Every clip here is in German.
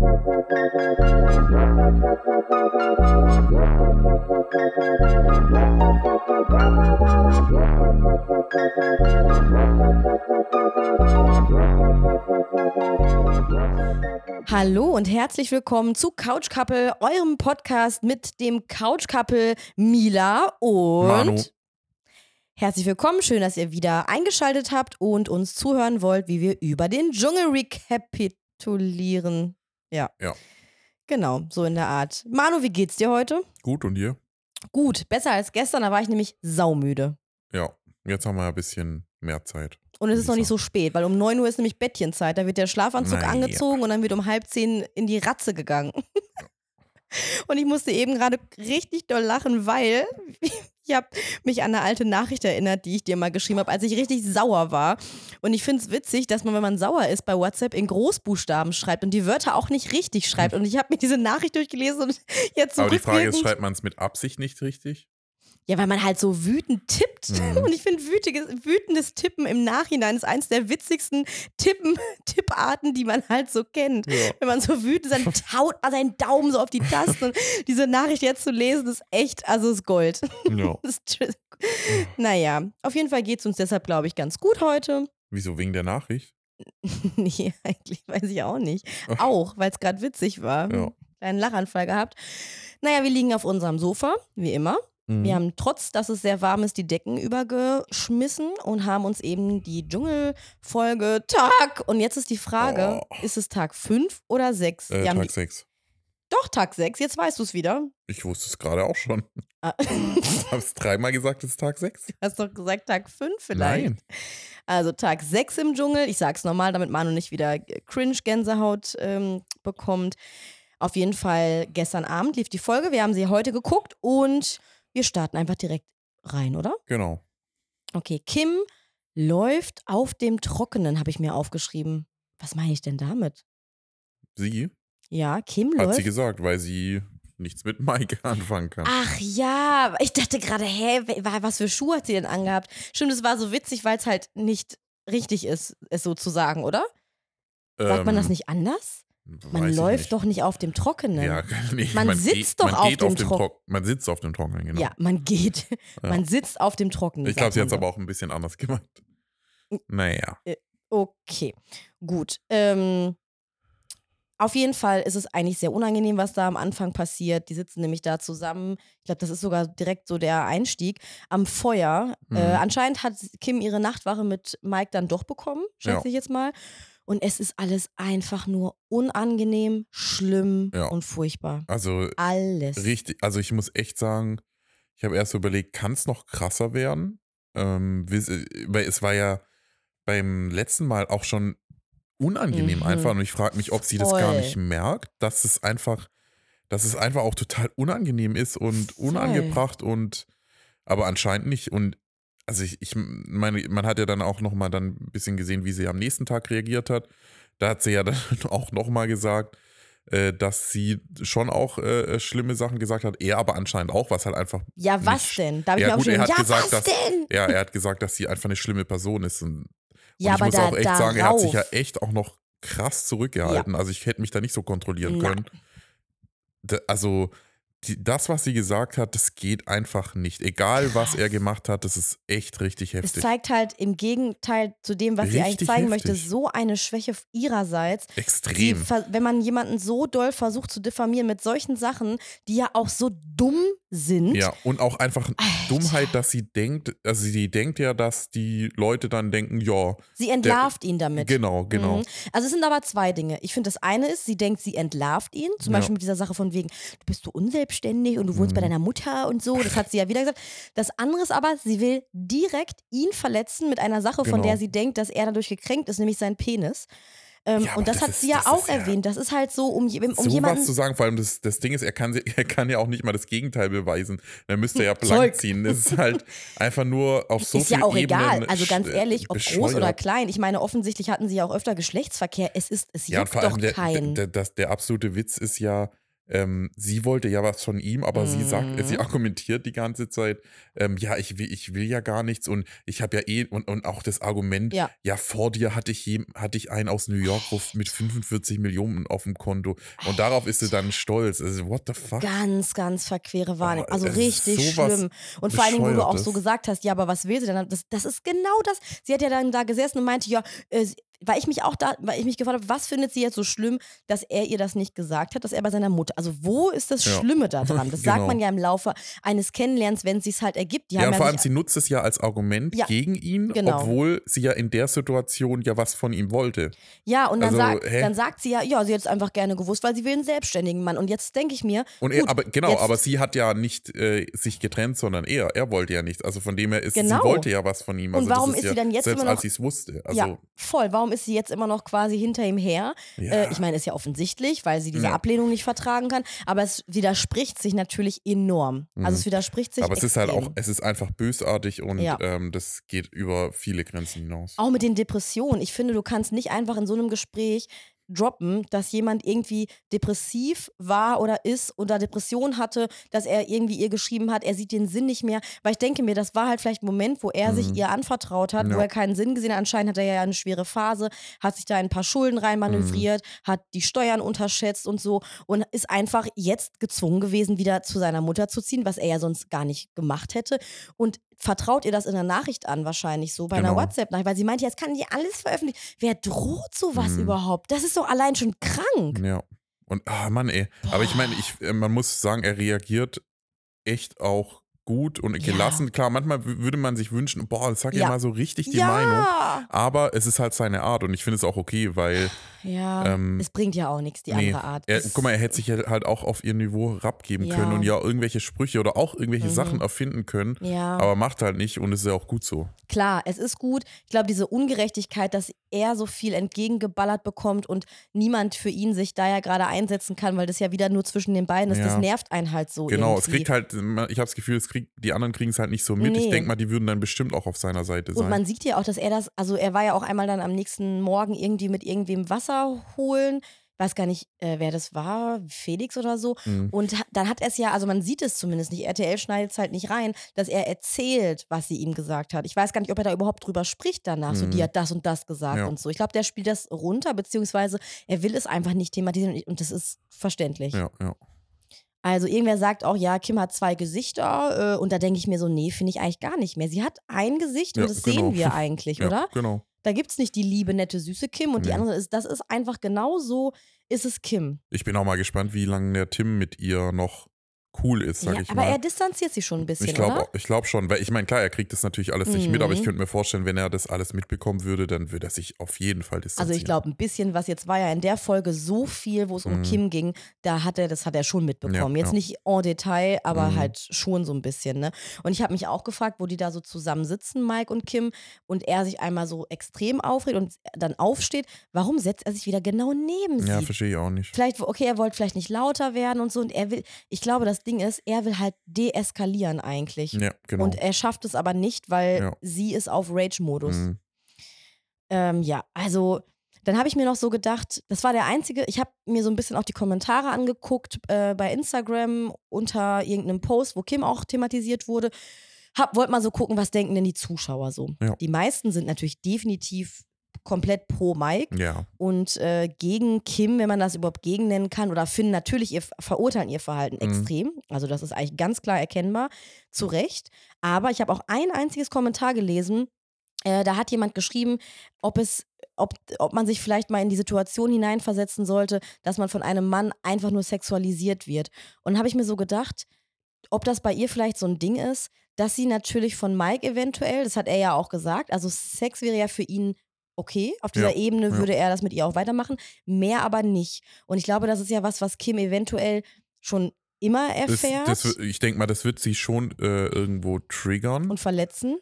Hallo und herzlich willkommen zu Couch Couple, eurem Podcast mit dem Couch Couple Mila und Manu. herzlich willkommen. Schön, dass ihr wieder eingeschaltet habt und uns zuhören wollt, wie wir über den Dschungel rekapitulieren. Ja. Ja. Genau, so in der Art. Manu, wie geht's dir heute? Gut, und dir? Gut, besser als gestern, da war ich nämlich saumüde. Ja, jetzt haben wir ein bisschen mehr Zeit. Und es ist noch ich nicht so spät, weil um 9 Uhr ist nämlich Bettchenzeit. Da wird der Schlafanzug Naja. angezogen und dann wird um halb zehn in die Ratze gegangen. Und ich musste eben gerade richtig doll lachen, weil ich habe mich an eine alte Nachricht erinnert, die ich dir mal geschrieben habe, als ich richtig sauer war. Und ich finde es witzig, dass man, wenn man sauer ist, bei WhatsApp in Großbuchstaben schreibt und die Wörter auch nicht richtig schreibt. Und ich habe mir diese Nachricht durchgelesen und jetzt so Aber die Frage ist, schreibt man es mit Absicht nicht richtig? Ja, weil man halt so wütend tippt. Mhm. Und ich finde, wütendes Tippen im Nachhinein ist eins der witzigsten Tippen, Tipparten, die man halt so kennt. Ja. Wenn man so wütend ist, dann taut man seinen Daumen so auf die Tasten. Und diese Nachricht jetzt zu lesen, ist echt, also ist Gold. ja. Ist naja, auf jeden Fall geht es uns deshalb, glaube ich, ganz gut heute. Wieso wegen der Nachricht? nee, eigentlich weiß ich auch nicht. Auch, weil es gerade witzig war. Ja. Kleinen Lachanfall gehabt. Naja, wir liegen auf unserem Sofa, wie immer. Mhm. Wir haben trotz, dass es sehr warm ist, die Decken übergeschmissen und haben uns eben die Dschungelfolge Tag. Und jetzt ist die Frage: Oh. Ist es Tag 5 oder 6? äh, Tag die, 6. doch Tag 6, jetzt weißt du es wieder. Ich wusste es gerade auch schon. Ah, Ich habe es dreimal gesagt, es ist Tag 6. Du hast doch gesagt Tag 5 vielleicht. Nein. Also Tag 6 im Dschungel. Ich sag's nochmal, damit Manu nicht wieder Cringe-Gänsehaut ähm, bekommt. Auf jeden Fall gestern Abend lief die Folge. Wir haben sie heute geguckt und wir starten einfach direkt rein, oder? Genau. Okay, Kim läuft auf dem Trockenen, habe ich mir aufgeschrieben. Was meine ich denn damit? Sie Ja, Kim hat läuft. sie gesagt, weil sie nichts mit Mike anfangen kann. Ach ja, ich dachte gerade, hä, wa- was für Schuhe hat sie denn angehabt? Stimmt, es war so witzig, weil es halt nicht richtig ist, es so zu sagen, oder? Sagt man das Ähm, nicht anders? Man weiß läuft doch nicht auf dem Trockenen. Ja, nee, Man geht- sitzt doch man auf geht dem dem Trock- Trock- Man sitzt auf dem Trockenen, genau. Ja, man geht. Ja. Man sitzt auf dem Trockenen. Ich glaube, sie man hat es aber auch ein bisschen anders gemacht. Naja. Okay, gut. Ähm, auf jeden Fall ist es eigentlich sehr unangenehm, was da am Anfang passiert. Die sitzen nämlich da zusammen. Ich glaube, das ist sogar direkt so der Einstieg am Feuer. Mhm. Äh, anscheinend hat Kim ihre Nachtwache mit Mike dann doch bekommen, schätze Ja. ich jetzt mal. Und es ist alles einfach nur unangenehm, schlimm Ja. und furchtbar. Also Alles. Richtig, also ich muss echt sagen, ich habe erst überlegt, kann es noch krasser werden? Ähm, äh, es war ja beim letzten Mal auch schon unangenehm Mhm. einfach und ich frage mich, ob sie das gar Voll. nicht merkt, dass es einfach, dass es einfach auch total unangenehm ist und Voll. unangebracht und aber anscheinend nicht und also ich, ich meine, man hat ja dann auch nochmal dann ein bisschen gesehen, wie sie am nächsten Tag reagiert hat. Da hat sie ja dann auch nochmal gesagt, äh, dass sie schon auch äh, schlimme Sachen gesagt hat. Er aber anscheinend auch, was halt einfach. Ja, was nicht- denn? Da habe ich Ja, mir gut, auch er schon hat ja, gesagt, was dass- denn? Ja, er hat gesagt, dass sie einfach eine schlimme Person ist. Und, Ja, und ich aber muss da, auch echt sagen, er hat sich ja darauf- echt auch noch krass zurückgehalten. Also ich hätte mich da nicht so kontrollieren können. Da- Also die, das, was sie gesagt hat, das geht einfach nicht. Egal, was er gemacht hat, das ist echt richtig Es heftig. zeigt halt im Gegenteil zu dem, was sie eigentlich Richtig zeigen möchte, heftig. so eine Schwäche ihrerseits. Die, Extrem. ver- wenn man jemanden so doll versucht zu diffamieren mit solchen Sachen, die ja auch so dumm sind. Ja, und auch einfach Alter. Dummheit, dass sie denkt, also sie denkt ja, dass die Leute dann denken, ja, Sie entlarvt ihn damit. genau, genau. Mhm. Also es sind aber zwei Dinge. Ich finde, das eine ist, sie denkt, sie entlarvt ihn. Zum Ja. Beispiel mit dieser Sache von wegen, du bist so unselbstständig und du wohnst bei Mhm. deiner Mutter und so. Das hat sie ja wieder gesagt. Das andere ist aber, sie will direkt ihn verletzen mit einer Sache, von Genau. der sie denkt, dass er dadurch gekränkt ist, nämlich sein Penis. Ähm, Ja, und das, das hat ist- sie ja auch ja- erwähnt. Das ist halt so, um, um so jemanden. was zu sagen, vor allem das, das Ding ist, er kann, er kann ja auch nicht mal das Gegenteil beweisen. Er müsste ja blank ziehen. Das ist halt einfach nur auf so ist ja auch egal. Ebenen Also ganz ehrlich, ob groß bescheuert. oder klein. Ich meine, offensichtlich hatten sie ja auch öfter Geschlechtsverkehr. Es ist, es Ja, juckt doch der, keinen. der, der, der absolute Witz ist ja, ähm, sie wollte ja was von ihm, aber sie sagt, Mhm. sie argumentiert die ganze Zeit, ähm, ja, ich will, ich will ja gar nichts und ich habe ja eh, und, und auch das Argument, Ja. ja, vor dir hatte ich, hatte ich einen aus New York mit 45 Millionen auf dem Konto und darauf ist sie dann stolz. Also, what the fuck? Ganz, ganz verquere Wahrnehmung. Also richtig schlimm. Und vor allen Dingen, wo du auch so gesagt hast, ja, aber was will sie denn? Das, das ist genau das. Sie hat ja dann da gesessen und meinte, ja, äh, weil ich mich auch da, weil ich mich gefragt habe, was findet sie jetzt so schlimm, dass er ihr das nicht gesagt hat, dass er bei seiner Mutter. Also wo ist das Ja. Schlimme daran? Das sagt Genau. man ja im Laufe eines Kennenlernens, wenn es sich halt ergibt. Die Ja, haben und ja vor allem, sie nutzt es ja als Argument Ja, gegen ihn, genau. obwohl sie ja in der Situation ja was von ihm wollte. ja, und dann, also, sagt, dann sagt sie ja, ja, sie hat es einfach gerne gewusst, weil sie will einen selbstständigen Mann. Und jetzt denke ich mir, Und er, gut, aber genau, jetzt, aber sie hat ja nicht äh, sich getrennt, sondern er. Er wollte ja nichts. Also von dem her ist Genau. sie wollte ja was von ihm. Und Also warum das ist ja, sie dann jetzt selbst immer noch- als sie es wusste. Also ja, voll. Warum ist sie jetzt immer noch quasi hinter ihm her? Ja. Äh, ich meine, ist ja offensichtlich, weil sie diese Ja. Ablehnung nicht vertragen kann. Aber es widerspricht sich natürlich enorm. Also es widerspricht sich Mhm. aber es ist halt extrem. auch, es ist einfach bösartig und Ja. ähm, das geht über viele Grenzen hinaus. Auch mit den Depressionen. Ich finde, du kannst nicht einfach in so einem Gespräch droppen, dass jemand irgendwie depressiv war oder ist oder Depression hatte, dass er irgendwie ihr geschrieben hat, er sieht den Sinn nicht mehr. Weil ich denke mir, das war halt vielleicht ein Moment, wo er sich ihr anvertraut hat, wo Mhm. Ja. er keinen Sinn gesehen hat. Anscheinend hat er ja eine schwere Phase, hat sich da in ein paar Schulden reinmanövriert, Mhm. hat die Steuern unterschätzt und so und ist einfach jetzt gezwungen gewesen, wieder zu seiner Mutter zu ziehen, was er ja sonst gar nicht gemacht hätte. Und vertraut ihr das in der Nachricht an, wahrscheinlich so, bei einer Genau. WhatsApp-Nachricht, weil sie meinte, jetzt kann die alles veröffentlichen. Wer droht sowas Mhm. überhaupt? Das ist doch allein schon krank. Ja. Und, ah Mann, ey. Aber ich meine, ich, äh, man muss sagen, er reagiert echt auch gut und Ja. gelassen. Klar, manchmal würde man sich wünschen, boah, sag ja Ja. mal so richtig die ja, Meinung. Aber es ist halt seine Art und ich finde es auch okay, weil ja, Ähm, es bringt ja auch nichts, die Nee, andere Art. Er, Es- guck mal, er hätte sich ja halt auch auf ihr Niveau rabgeben Ja. können und ja irgendwelche Sprüche oder auch irgendwelche Mhm. Sachen erfinden können, ja. aber macht halt nicht und ist ja auch gut so. Klar, es ist gut. Ich glaube, diese Ungerechtigkeit, dass er so viel entgegengeballert bekommt und niemand für ihn sich da ja gerade einsetzen kann, weil das ja wieder nur zwischen den beiden ist, das Ja. nervt einen halt so. Genau, irgendwie. es kriegt halt, ich habe das Gefühl, es kriegt, die anderen kriegen es halt nicht so mit. Ich Nee. denke mal, die würden dann bestimmt auch auf seiner Seite Und sein. man sieht ja auch, dass er das, also er war ja auch einmal dann am nächsten Morgen irgendwie mit irgendwem Wasser holen. Weiß gar nicht, äh, wer das war, Felix oder so. Mhm. Und dann hat er es ja, also man sieht es zumindest nicht, RTL schneidet es halt nicht rein, dass er erzählt, was sie ihm gesagt hat. Ich weiß gar nicht, ob er da überhaupt drüber spricht danach, so Mhm. die hat das und das gesagt Ja. und so. Ich glaube, der spielt das runter, beziehungsweise er will es einfach nicht thematisieren und das ist verständlich. Ja, ja. Also irgendwer sagt auch, ja, Kim hat zwei Gesichter äh, und da denke ich mir so, nee, finde ich eigentlich gar nicht mehr. Sie hat ein Gesicht Ja, und das genau. sehen wir eigentlich, ja, oder? Genau. Da gibt es nicht die liebe, nette, süße Kim und die Nee. andere ist, das ist einfach genau so, ist es Kim. Ich bin auch mal gespannt, wie lange der Tim mit ihr noch cool ist, sag Ja, ich aber mal. er distanziert sich schon ein bisschen, Ich glaube oder? ich glaub schon, weil ich meine, klar, er kriegt das natürlich alles nicht mit, aber ich Mhm. könnte mir vorstellen, wenn er das alles mitbekommen würde, dann würde er sich auf jeden Fall distanzieren. Also ich glaube, ein bisschen, was jetzt war ja in der Folge so viel, wo es um Mhm. Kim ging, da hat er, das hat er schon mitbekommen. Ja, jetzt ja. nicht en Detail, aber Mhm. halt schon so ein bisschen, ne? Und ich habe mich auch gefragt, wo die da so zusammen sitzen, Mike und Kim, und er sich einmal so extrem aufregt und dann aufsteht, warum setzt er sich wieder genau neben sie? Ja, verstehe ich auch nicht. Vielleicht, okay, er wollte vielleicht nicht lauter werden und so. Und er will, ich glaube, das Ding ist, er will halt deeskalieren eigentlich. Ja, genau. Und er schafft es aber nicht, weil Ja. sie ist auf Rage-Modus. Mhm. Ähm, ja, also dann habe ich mir noch so gedacht, das war der einzige, ich habe mir so ein bisschen auch die Kommentare angeguckt äh, bei Instagram unter irgendeinem Post, wo Kim auch thematisiert wurde. Hab, wollte mal so gucken, was denken denn die Zuschauer so. Ja. Die meisten sind natürlich definitiv komplett pro Mike Ja, und äh, gegen Kim, wenn man das überhaupt gegen nennen kann, oder finden natürlich ihr, verurteilen ihr Verhalten Mhm. extrem. Also das ist eigentlich ganz klar erkennbar, zu Recht. Aber ich habe auch ein einziges Kommentar gelesen, äh, da hat jemand geschrieben, ob es, ob, ob man sich vielleicht mal in die Situation hineinversetzen sollte, dass man von einem Mann einfach nur sexualisiert wird. Und habe ich mir so gedacht, ob das bei ihr vielleicht so ein Ding ist, dass sie natürlich von Mike eventuell, das hat er ja auch gesagt, also Sex wäre ja für ihn okay, auf dieser Ja, Ebene ja. würde er das mit ihr auch weitermachen, mehr aber nicht. Und ich glaube, das ist ja was, was Kim eventuell schon immer das, erfährt das, ich denke mal, das wird sie schon äh, irgendwo triggern. und verletzen.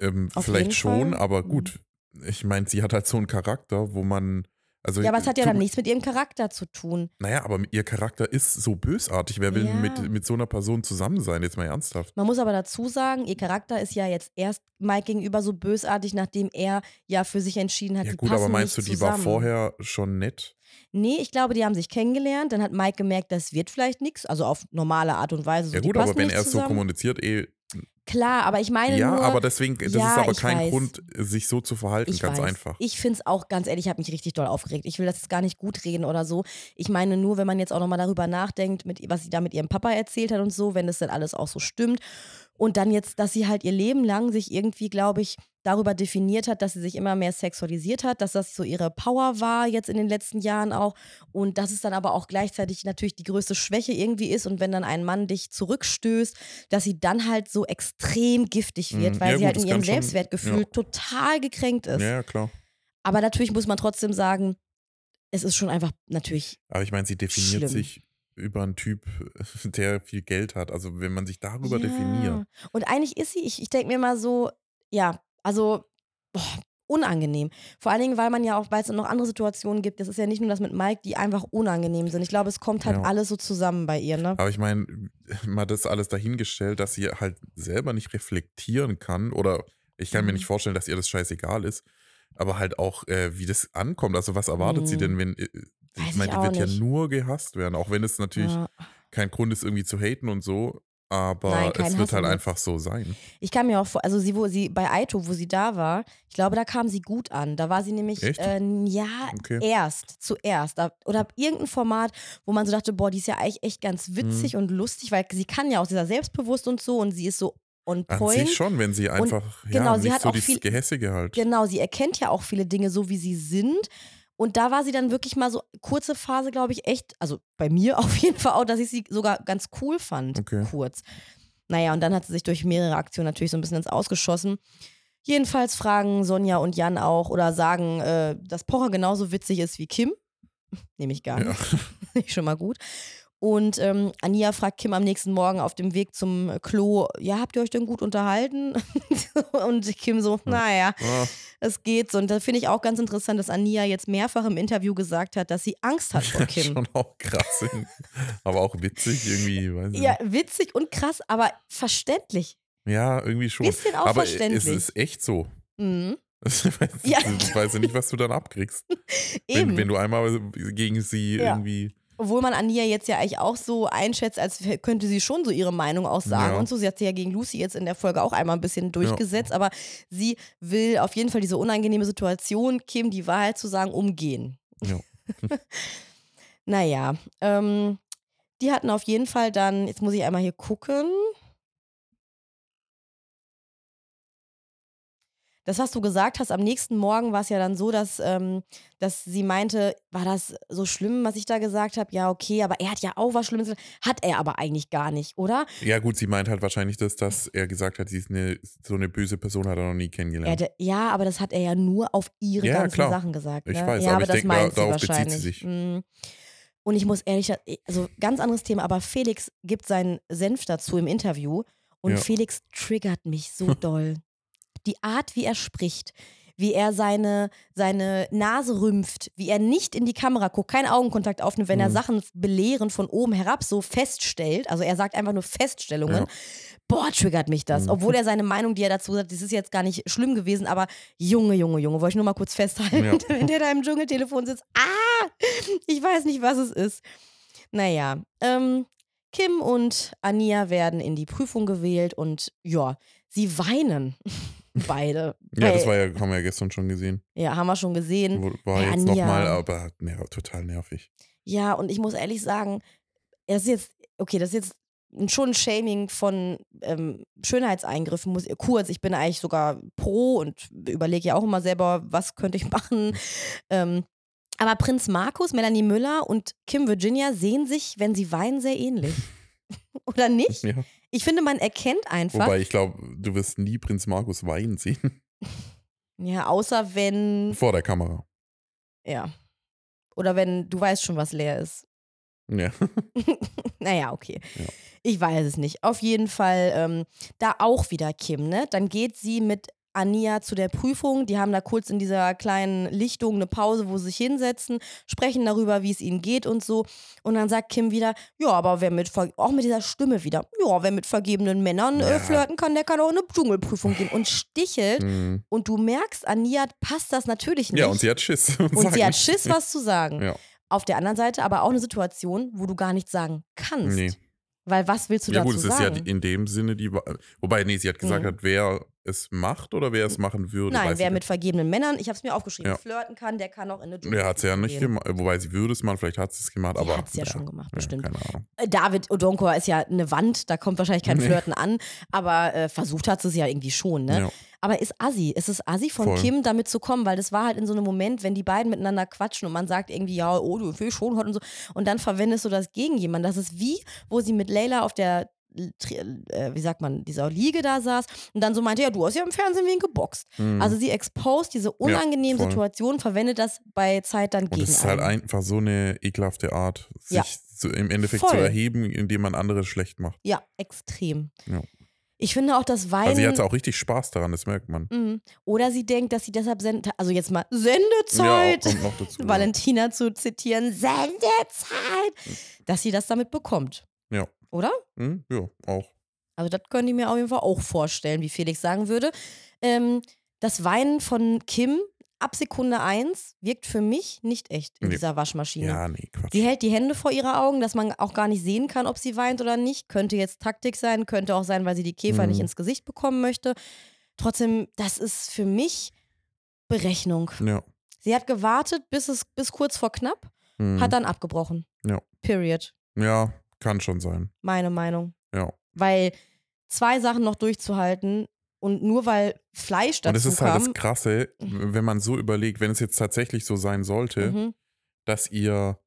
Ähm, vielleicht schon, Fall. aber Mhm. gut. Ich meine, sie hat halt so einen Charakter, wo man. Also, Ja, aber es hat ja dann nichts mit ihrem Charakter zu tun. Naja, aber ihr Charakter ist so bösartig. Wer will Ja. mit, mit so einer Person zusammen sein? Jetzt mal ernsthaft. Man muss aber dazu sagen, ihr Charakter ist ja jetzt erst Mike gegenüber so bösartig, nachdem er ja für sich entschieden hat, Ja, sie gut, aber meinst du, die zusammen. war vorher schon nett? Nee, ich glaube, die haben sich kennengelernt. Dann hat Mike gemerkt, das wird vielleicht nichts. Also auf normale Art und Weise. So, Ja die gut, aber wenn er es so kommuniziert, eh, Klar, aber ich meine ja, nur. aber deswegen, das Ja, ist aber kein weiß. Grund, sich so zu verhalten, ich ganz weiß. einfach. Ich finde es auch ganz ehrlich, ich habe mich richtig doll aufgeregt. Ich will das jetzt gar nicht gut reden oder so. Ich meine nur, wenn man jetzt auch nochmal darüber nachdenkt, mit, was sie da mit ihrem Papa erzählt hat und so, wenn das dann alles auch so stimmt. Und dann jetzt, dass sie halt ihr Leben lang sich irgendwie, glaube ich, darüber definiert hat, dass sie sich immer mehr sexualisiert hat, dass das so ihre Power war jetzt in den letzten Jahren auch. Und dass es dann aber auch gleichzeitig natürlich die größte Schwäche irgendwie ist. Und wenn dann ein Mann dich zurückstößt, dass sie dann halt so extrem giftig wird, Mhm. weil Ja, sie gut, halt in ihrem Selbstwertgefühl ja. total gekränkt ist. Ja, ja, klar. Aber natürlich muss man trotzdem sagen, es ist schon einfach natürlich. Aber ich meine, sie definiert Schlimm. sich über einen Typ, der viel Geld hat. Also wenn man sich darüber ja. definiert. Und eigentlich ist sie, ich, ich denke mir mal so, ja, also boah, unangenehm. Vor allen Dingen, weil man ja auch, weil es noch andere Situationen gibt. Das ist ja nicht nur das mit Mike, die einfach unangenehm sind. Ich glaube, es kommt halt Ja. alles so zusammen bei ihr, ne? Aber ich meine, mal das alles dahingestellt, dass sie halt selber nicht reflektieren kann oder ich kann mir Mhm. nicht vorstellen, dass ihr das scheißegal ist, aber halt auch, äh, wie das ankommt. Also was erwartet sie Mhm. denn, wenn, äh, Weiß ich meine, die wird ja nicht. nur gehasst werden, auch wenn es natürlich Ja. kein Grund ist, irgendwie zu haten und so, aber Nein, es wird Hass halt und- einfach so sein. Ich kann mir auch vor, also sie, wo sie bei Aito, wo sie da war, ich glaube, da kam sie gut an. Da war sie nämlich, äh, ja, Okay. erst, zuerst. Da, oder irgendein Format, wo man so dachte, boah, die ist ja eigentlich echt ganz Mhm. witzig und lustig, weil sie kann ja auch, sie ist ja selbstbewusst und so und sie ist so on An point. sich schon, wenn sie einfach, genau, ja, sie nicht hat so auch viel- Gehässige halt. Genau, sie erkennt ja auch viele Dinge so, wie sie sind. Und da war sie dann wirklich mal so, kurze Phase, glaube ich, echt, also bei mir auf jeden Fall auch, dass ich sie sogar ganz cool fand, Okay. kurz. Naja, und dann hat sie sich durch mehrere Aktionen natürlich so ein bisschen ins Ausgeschossen. Jedenfalls fragen Sonja und Jan auch oder sagen, äh, dass Pocher genauso witzig ist wie Kim. Nehme ich gar Ja. nicht. Finde ich schon mal gut. Und ähm, Ania fragt Kim am nächsten Morgen auf dem Weg zum Klo, ja, habt ihr euch denn gut unterhalten? und Kim so, naja, Ah, es geht so. Und da finde ich auch ganz interessant, dass Ania jetzt mehrfach im Interview gesagt hat, dass sie Angst hat vor ja, Kim. schon auch krass. aber auch witzig irgendwie, weiß ich Ja, witzig und krass, aber verständlich. Ja, irgendwie schon. Bisschen auch aber es verständlich. ist echt so. Mhm. Ich weiß, Ja. ich weiß ja nicht, was du dann abkriegst. Eben. Wenn, wenn du einmal gegen sie Ja. irgendwie. Obwohl man Ania jetzt ja eigentlich auch so einschätzt, als könnte sie schon so ihre Meinung auch sagen Ja. und so. Sie hat sie ja gegen Lucy jetzt in der Folge auch einmal ein bisschen durchgesetzt, aber sie will auf jeden Fall diese unangenehme Situation, Kim die Wahrheit zu sagen, umgehen. Ja. Naja, ähm, die hatten auf jeden Fall dann, jetzt muss ich einmal hier gucken. Das, was du gesagt hast, am nächsten Morgen war es ja dann so, dass, ähm, dass sie meinte, war das so schlimm, was ich da gesagt habe? Ja, okay, aber er hat ja auch was Schlimmes gesagt. Hat er aber eigentlich gar nicht, oder? Ja, gut, sie meint halt wahrscheinlich, dass, dass er gesagt hat, sie ist eine, so eine böse Person, hat er noch nie Er kennengelernt. hatte, ja, aber das hat er ja nur auf ihre Ja, ganzen klar. Sachen gesagt. Ich ne? weiß, ja, aber aber ich das denk, da- meint sie darauf bezieht sie wahrscheinlich. sich. Mm. Und ich muss ehrlich, also ganz anderes Thema, aber Felix gibt seinen Senf dazu im Interview und Ja. Felix triggert mich so doll. Die Art, wie er spricht, wie er seine, seine Nase rümpft, wie er nicht in die Kamera guckt, keinen Augenkontakt aufnimmt, wenn er Mhm. Sachen belehrend von oben herab so feststellt. Also er sagt einfach nur Feststellungen. Ja. Boah, triggert mich das. Mhm. Obwohl er seine Meinung, die er dazu sagt, das ist jetzt gar nicht schlimm gewesen, aber Junge, Junge, Junge, wollte ich nur mal kurz festhalten, Ja. wenn der da im Dschungeltelefon sitzt. Ah, ich weiß nicht, was es ist. Naja, ähm, Kim und Ania werden in die Prüfung gewählt und ja, sie weinen. Beide. Ja, das war ja, haben wir ja gestern schon gesehen. ja, haben wir schon gesehen. War Ja, jetzt nochmal, aber ner total nervig. Ja, und ich muss ehrlich sagen, es ist jetzt, okay, das ist jetzt schon ein Shaming von ähm, Schönheitseingriffen. Muss, kurz, ich bin eigentlich sogar pro und überlege ja auch immer selber, was könnte ich machen. Ähm, aber Prinz Markus, Melanie Müller und Kim Virginia sehen sich, wenn sie weinen, sehr ähnlich. Oder nicht? Ja. Ich finde, man erkennt einfach. Wobei ich glaube, du wirst nie Prinz Markus weinen sehen. ja, außer wenn, Vor der Kamera. ja. Oder wenn du weißt schon, was leer ist. Ja. naja, okay. Ja. Ich weiß es nicht. Auf jeden Fall ähm, da auch wieder Kim, ne? Dann geht sie mit Ania zu der Prüfung. Die haben da kurz in dieser kleinen Lichtung eine Pause, wo sie sich hinsetzen, sprechen darüber, wie es ihnen geht und so. Und dann sagt Kim wieder, ja, aber wer mit, auch mit dieser Stimme wieder, ja, wer mit vergebenen Männern Ja. äh, flirten kann, der kann auch in eine Dschungelprüfung gehen. Und stichelt. Mhm. Und du merkst, Ania passt das natürlich nicht. Ja, und sie hat Schiss. Und sie hat Schiss, was zu sagen. Ja. Auf der anderen Seite aber auch eine Situation, wo du gar nichts sagen kannst. Nee. Weil was willst du Ja dazu gut, es ist ja sagen? in dem Sinne die, wobei, nee, sie hat gesagt, Mhm. hat, wer es macht oder wer es machen würde. Nein, wer mit vergebenen Männern, ich habe es mir aufgeschrieben, Ja. flirten kann, der kann auch in eine nicht. Der hat es ja nicht gemacht, wobei sie würde es machen, vielleicht hat sie es gemacht, aber. hat's ja schon gemacht, ja, bestimmt. Keine Ahnung. Äh, David Odonkor ist ja eine Wand, da kommt wahrscheinlich kein Nee. Flirten an, aber äh, versucht hat sie es ja irgendwie schon, ne? Ja. Aber ist Assi, ist es Assi von Voll. Kim, damit zu kommen, weil das war halt in so einem Moment, wenn die beiden miteinander quatschen und man sagt irgendwie, ja, oh, du fühlst schon hot und so, und dann verwendest du das gegen jemanden. Das ist wie, wo sie mit Leila auf der, wie sagt man, dieser Liege da saß und dann so meinte, ja, du hast ja im Fernsehen wen geboxt. Mhm. Also sie exposed diese unangenehmen voll. Situationen, verwendet das bei Zeit dann Und gegen es ist halt einen. einfach so eine ekelhafte Art, sich Ja. zu, im Endeffekt Voll. zu erheben, indem man andere schlecht macht. Ja, extrem. Ja. Ich finde auch das Weinen. Also sie hat auch richtig Spaß daran, das merkt man. Mhm. Oder sie denkt, dass sie deshalb sendet, also jetzt mal Ja, Sendezeit, noch dazu. Valentina zu zitieren, Sendezeit, dass sie das damit bekommt. Ja. Oder? Hm? Ja, auch. Also das können die mir auf jeden Fall auch vorstellen, wie Felix sagen würde. Ähm, das Weinen von Kim ab Sekunde 1 wirkt für mich nicht echt in Nee. dieser Waschmaschine. Ja, nee, Quatsch. Sie hält die Hände vor ihre Augen, dass man auch gar nicht sehen kann, ob sie weint oder nicht. Könnte jetzt Taktik sein, könnte auch sein, weil sie die Käfer Mhm. nicht ins Gesicht bekommen möchte. Trotzdem, das ist für mich Berechnung. ja. Sie hat gewartet, bis es bis kurz vor knapp, Hm. hat dann abgebrochen. Ja. Period. ja, kann schon sein. Meine Meinung. Ja. Weil zwei Sachen noch durchzuhalten und nur weil Fleisch dazu Und es ist kam. halt das Krasse, wenn man so überlegt, wenn es jetzt tatsächlich so sein sollte, mhm. dass ihr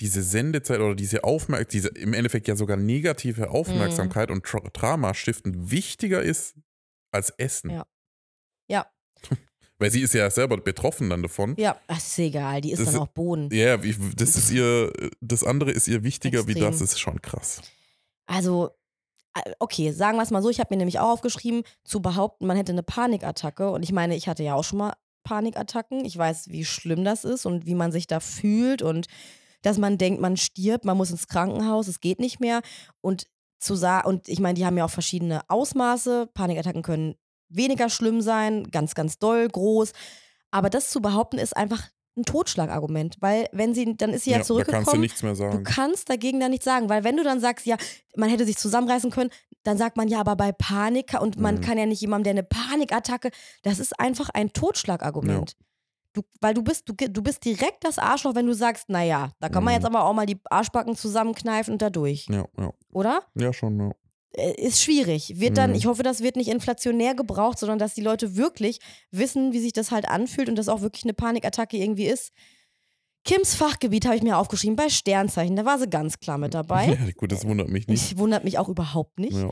diese Sendezeit oder diese Aufmerksamkeit, diese im Endeffekt ja sogar negative Aufmerksamkeit Mhm. und Tra Drama stiften wichtiger ist als Essen. Ja. Ja. Weil sie ist ja selber betroffen dann davon. Ja, ach, ist egal, die ist Das dann auch Boden. Ja, wie- das ist ihr, das andere ist ihr wichtiger wie Extrem. das, ist schon krass. Also, äh, okay, sagen wir es mal so, ich habe mir nämlich auch aufgeschrieben, zu behaupten, man hätte eine Panikattacke. Und ich meine, ich hatte ja auch schon mal Panikattacken. Ich weiß, wie schlimm das ist und wie man sich da fühlt und dass man denkt, man stirbt, man muss ins Krankenhaus, es geht nicht mehr. Und zu sagen, und ich meine, die haben ja auch verschiedene Ausmaße. Panikattacken können weniger schlimm sein, ganz, ganz doll, groß. Aber das zu behaupten, ist einfach ein Totschlagargument, weil wenn sie, dann ist sie ja, da zurückgekommen. kannst du nichts mehr Du sagen. kannst dagegen da nichts sagen, weil wenn du dann sagst, ja, man hätte sich zusammenreißen können, dann sagt man ja, aber bei Panik und man Mhm. kann ja nicht jemandem, der eine Panikattacke, das ist einfach ein Totschlagargument. Du, weil du bist, du, du bist direkt das Arschloch, wenn du sagst, naja, da kann man Mhm. jetzt aber auch mal die Arschbacken zusammenkneifen und da durch, Ja, ja. oder? Ja, schon, ja. Äh, Ist schwierig. Wird dann, Mhm. ich hoffe, das wird nicht inflationär gebraucht, sondern dass die Leute wirklich wissen, wie sich das halt anfühlt und das auch wirklich eine Panikattacke irgendwie ist. Kims Fachgebiet habe ich mir aufgeschrieben bei Sternzeichen. Da war sie ganz klar mit dabei. ja. Gut, das wundert mich nicht. Ich wundert mich auch überhaupt nicht. Ja.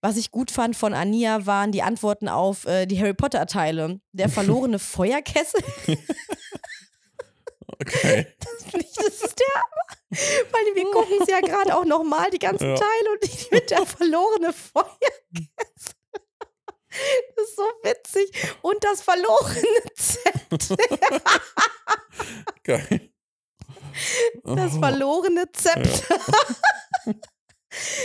Was ich gut fand von Ania waren die Antworten auf äh, die Harry Potter Teile. Der verlorene Feuerkessel. Okay. das ist der Hammer. Weil wir gucken es ja gerade auch nochmal, die ganzen Ja. Teile und ich mit der verlorene Feuerkessel. Das ist so witzig. Und das verlorene Zepter. Geil. Das Oh. verlorene Zepter.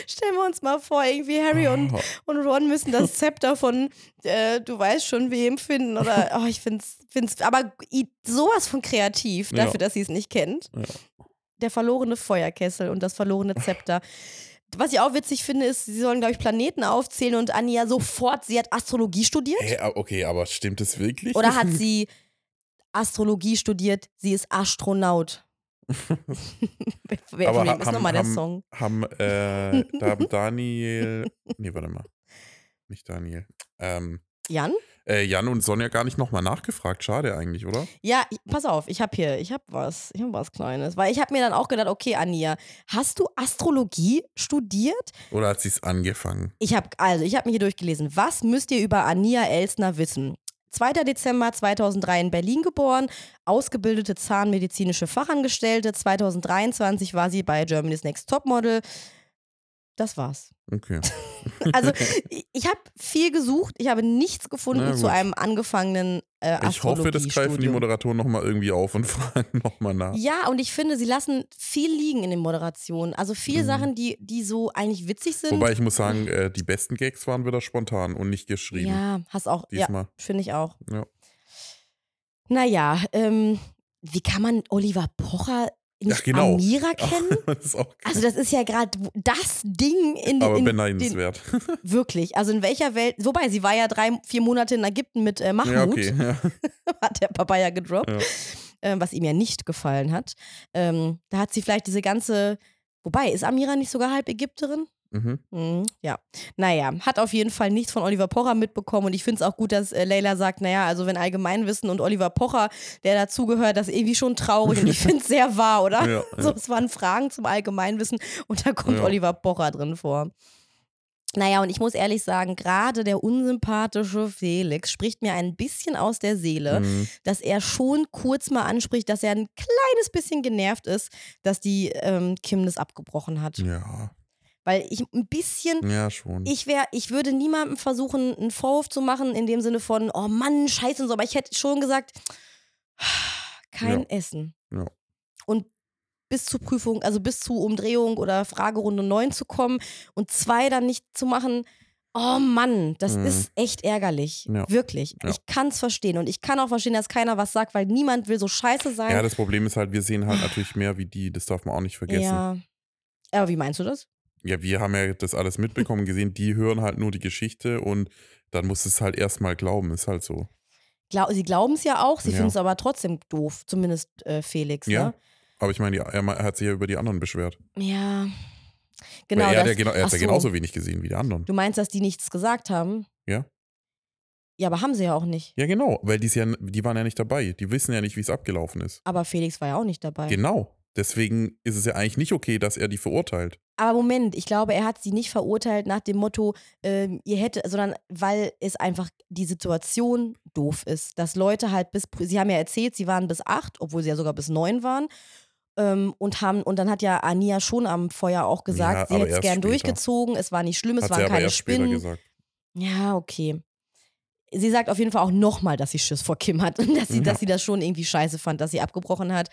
Stellen wir uns mal vor, irgendwie Harry und Oh. und Ron müssen das Zepter von äh, du weißt schon wem finden oder oh, ich find's, find's aber sowas von kreativ Ja. dafür, dass sie es nicht kennt. Ja. Der verlorene Feuerkessel und das verlorene Zepter. Was ich auch witzig finde, ist, sie sollen, glaube ich, Planeten aufzählen und Anja sofort, sie hat Astrologie studiert. Hey, okay, aber stimmt das wirklich? Oder hat sie Astrologie studiert, sie ist Astronaut. Wer Aber von ist nochmal der Song? haben, äh, da haben Daniel, nee, warte mal, nicht Daniel, ähm, Jan? Äh, Jan und Sonja gar nicht nochmal nachgefragt, schade eigentlich, oder? Ja, ich- pass auf, ich habe hier, ich habe was, ich habe was Kleines. Weil ich habe mir dann auch gedacht, okay, Ania, hast du Astrologie studiert? Oder hat sie es angefangen? Ich habe, also, ich habe mir hier durchgelesen. Was müsst ihr über Ania Elsner wissen? 2. Dezember 2003 in Berlin geboren, ausgebildete zahnmedizinische Fachangestellte. 2023 war sie bei Germany's Next Topmodel. Das war's. Okay. Also, ich- habe viel gesucht, ich habe nichts gefunden zu einem angefangenen äh, Ich hoffe, das greifen die. Moderatoren nochmal irgendwie auf und fragen nochmal nach. Ja, und ich finde, sie lassen viel liegen in den Moderationen. Also viele Mhm. Sachen, die, die so eigentlich witzig sind. Wobei ich muss sagen, äh, die besten Gags waren wieder spontan und nicht geschrieben. ja, hast auch, ja, Diesmal. finde ich auch. Ja. Naja, ähm, wie kann man Oliver Pocher nicht Ach, genau. Amira kennen? das Also das ist ja gerade das Ding in, aber in den, beneidenswert. wirklich. Also in welcher Welt? Wobei sie war ja drei, vier Monate in Ägypten mit äh, Mahmoud, ja, okay. Ja. hat der Papa ja gedroppt, Ja. ähm, was ihm ja nicht gefallen hat. Ähm, da hat sie vielleicht diese ganze. Wobei ist Amira nicht sogar halb Ägypterin? Mhm. Mhm, ja, naja, hat auf jeden Fall nichts von Oliver Pocher mitbekommen und ich finde es auch gut, dass äh, Leila sagt, naja, also wenn Allgemeinwissen und Oliver Pocher, der dazugehört, das ist irgendwie schon traurig und ich finde es sehr wahr, oder? Ja, So, ja. es waren Fragen zum Allgemeinwissen und da kommt Ja. Oliver Pocher drin vor. Naja, und ich muss ehrlich sagen, gerade der unsympathische Felix spricht mir ein bisschen aus der Seele, Mhm. dass er schon kurz mal anspricht, dass er ein kleines bisschen genervt ist, dass die ähm, Kim das abgebrochen hat. Ja, Weil ich ein bisschen ja, schon. ich wäre, ich würde niemandem versuchen, einen Vorwurf zu machen, in dem Sinne von, oh Mann, scheiße und so, aber ich hätte schon gesagt, kein Ja. Essen. Ja. Und bis zur Prüfung, also bis zu Umdrehung oder Fragerunde 9 zu kommen und zwei dann nicht zu machen, oh Mann, das Mhm. ist echt ärgerlich. Ja. Wirklich. Ja. Ich kann es verstehen und ich kann auch verstehen, dass keiner was sagt, weil niemand will so scheiße sein. ja, das Problem ist halt, wir sehen halt natürlich mehr wie die, das darf man auch nicht vergessen. Ja. Aber wie meinst du das? Wir haben ja das alles mitbekommen, gesehen, die hören halt nur die Geschichte und dann muss es halt erstmal glauben, ist halt so. Glau sie glauben es ja auch, sie Ja. finden es aber trotzdem doof, zumindest äh, Felix. Ja. Ne? Aber ich meine, er hat sich ja über die anderen beschwert. Ja. Genau. Weil er, hat das, ja, genau, er hat ja so. genauso wenig gesehen wie die anderen. Du meinst, dass die nichts gesagt haben? Ja. Ja, aber haben sie ja auch nicht. Ja, genau, weil die, ja, die waren ja nicht dabei. Die wissen ja nicht, wie es abgelaufen ist. Aber Felix war ja auch nicht dabei. Genau. Deswegen ist es ja eigentlich nicht okay, dass er die verurteilt. Aber Moment, ich glaube, er hat sie nicht verurteilt nach dem Motto, ähm, ihr hättet, sondern weil es einfach die Situation doof ist. Dass Leute halt bis, sie haben ja erzählt, sie waren bis acht, obwohl sie ja sogar bis neun waren. Ähm, und haben, und dann hat ja Ania schon am Feuer auch gesagt, Ja, sie hätte es gern später. durchgezogen, es war nicht schlimm, es Hat waren keine Spinnen. gesagt. Ja, okay. Sie sagt auf jeden Fall auch nochmal, dass sie Schiss vor Kim hat und dass sie, Ja. dass sie das schon irgendwie scheiße fand, dass sie abgebrochen hat.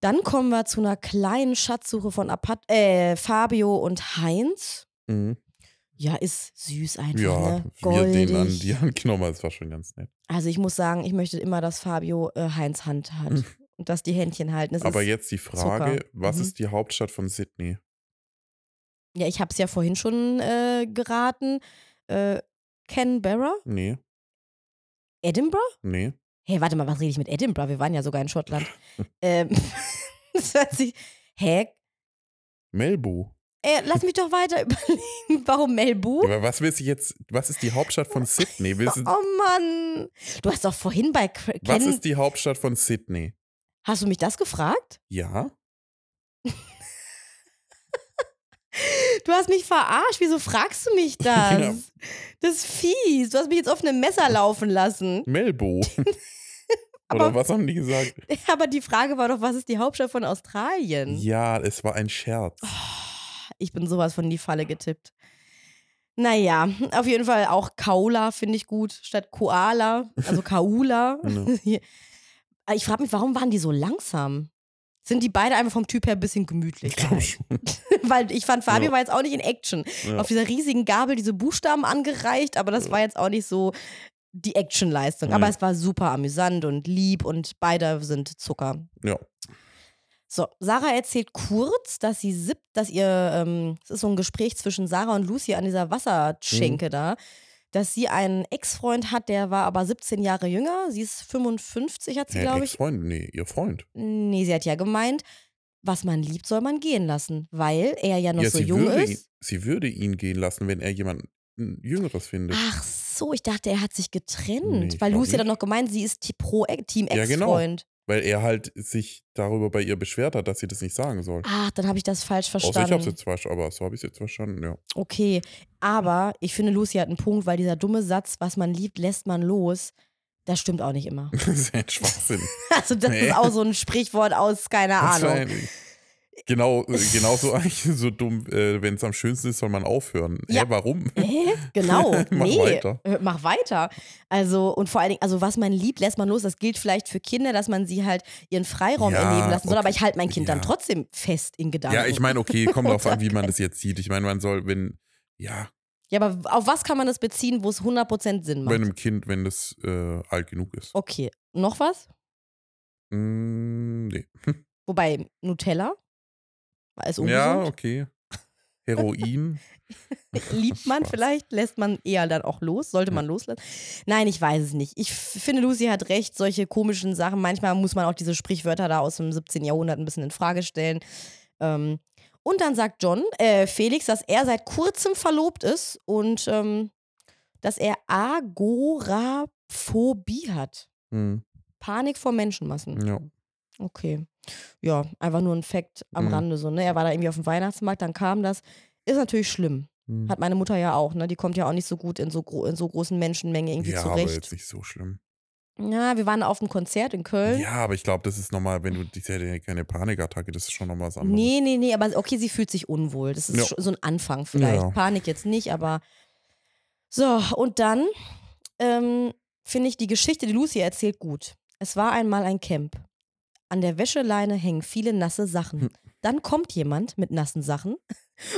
Dann kommen wir zu einer kleinen Schatzsuche von Apat äh, Fabio und Heinz. Mhm. Ja, ist süß einfach, Ja, ne? wir den an Goldig. die Hand genommen, das war schon ganz nett. Also ich muss sagen, ich möchte immer, dass Fabio äh, Heinz Hand hat Mhm. und dass die Händchen halten. Es Aber jetzt die Frage, Zucker. was Mhm. ist die Hauptstadt von Sydney? ja, ich habe es ja vorhin schon äh, geraten. Äh, Canberra? Nee, Edinburgh? nee. Hey, warte mal, was rede ich mit Edinburgh? Wir waren ja sogar in Schottland. ähm, das hört sich. Hä? Melbourne. Ey, lass mich doch weiter überlegen. Warum Melbourne? Aber was willst du jetzt, was ist die Hauptstadt von Sydney? Willst Oh Mann. Du hast doch vorhin bei Cra- was Ken. ist die Hauptstadt von Sydney? Hast du mich das gefragt? Ja? Du hast mich verarscht. Wieso fragst du mich das? Ja. Das ist fies. Du hast mich jetzt auf einem Messer laufen lassen. Melbourne. Aber- Oder was haben die gesagt? Aber die Frage war doch, was ist die Hauptstadt von Australien? Ja, es war ein Scherz. Ich bin sowas von in die Falle getippt. Naja, auf jeden Fall auch Kaula finde ich gut, statt Koala, also Kaula. Ich frage mich, warum waren die so langsam? Sind die beide einfach vom Typ her ein bisschen Ich gemütlicher? glaube schon. Weil ich fand, Fabio Ja. war jetzt auch nicht in Action. Ja. Auf dieser riesigen Gabel diese Buchstaben angereicht, aber das war jetzt auch nicht so die Actionleistung. Aber es war super amüsant und lieb und beide sind Zucker. Ja. So, Sarah erzählt kurz, dass sie siebt, dass ihr, ähm, es ist so ein Gespräch zwischen Sarah und Lucy an dieser Mhm. Wasserschenke da, dass sie einen Ex-Freund hat, der war aber 17 Jahre jünger. Sie ist 55, hat sie, Hä, glaube ich. Ex-Freund? Nee, ihr Freund. Nee, sie hat ja gemeint, was man liebt, soll man gehen lassen, weil er ja noch ja, so jung ist. ihn, sie würde ihn gehen lassen, wenn er jemand Jüngeres findet. Ach so, ich dachte, er hat sich getrennt, Nee, weil Lucy hat dann noch gemeint, sie ist pro Team Ja, genau. Ex-Freund. Weil er halt sich darüber bei ihr beschwert hat, dass sie das nicht sagen soll. Ach, dann habe ich das falsch Außer ich verstanden. hab's jetzt falsch, aber so habe ich es jetzt verstanden, ja. Okay, aber ich finde, Lucy hat einen Punkt, weil dieser dumme Satz, was man liebt, lässt man los, das stimmt auch nicht immer. Das ist ein Schwachsinn. Also das Nee. ist auch so ein Sprichwort aus, keine Ahnung. ein- Genau, äh, genauso eigentlich so dumm, äh, wenn es am schönsten ist, soll man aufhören. Ja. Hä, warum? Hä? Genau. Mach nee. weiter. Äh, Mach weiter. Also, und vor allen Dingen, also was man liebt, lässt man los. Das gilt vielleicht für Kinder, dass man sie halt ihren Freiraum Ja, erleben lassen soll. okay. Aber ich halte mein Kind dann Ja. trotzdem fest in Gedanken. Ja, ich meine, okay, kommt drauf an, wie man das jetzt sieht. Ich meine, man soll, wenn, ja, Ja, aber auf was kann man das beziehen, wo es 100% Sinn macht? bei einem Kind, wenn das äh, alt genug ist. Okay. Noch was? Mm, nee. Wobei Nutella ist ungesund. Ja, okay. Heroin. Liebt man vielleicht, lässt man eher dann auch los, sollte man loslassen. Nein, ich weiß es nicht. Ich finde, Lucy hat recht, solche komischen Sachen, manchmal muss man auch diese Sprichwörter da aus dem 17. Jahrhundert ein bisschen in Frage stellen. Ähm, und dann sagt John, äh, Felix, dass er seit kurzem verlobt ist und ähm, dass er Agoraphobie hat. Hm, Panik vor Menschenmassen. ja. Okay. Ja, einfach nur ein Fact am Mhm. Rande so, ne? Er war da irgendwie auf dem Weihnachtsmarkt, dann kam das. Ist natürlich schlimm. Hm. Hat meine Mutter ja auch, ne? Die kommt ja auch nicht so gut in so, gro in so großen Menschenmengen irgendwie ja, aber zurecht. jetzt nicht so schlimm. Ja, wir waren auf einem Konzert in Köln. Ja, aber ich glaube, das ist nochmal, wenn du, die hätte ja keine Panikattacke, das ist schon nochmal was anderes. Nee, nee, nee, aber okay, sie fühlt sich unwohl. Das ist Ja. so ein Anfang vielleicht. Ja. Panik jetzt nicht, aber. So, und dann ähm, finde ich die Geschichte, die Lucy erzählt, gut. Es war einmal ein Camp. An der Wäscheleine hängen viele nasse Sachen. Hm. Dann kommt jemand mit nassen Sachen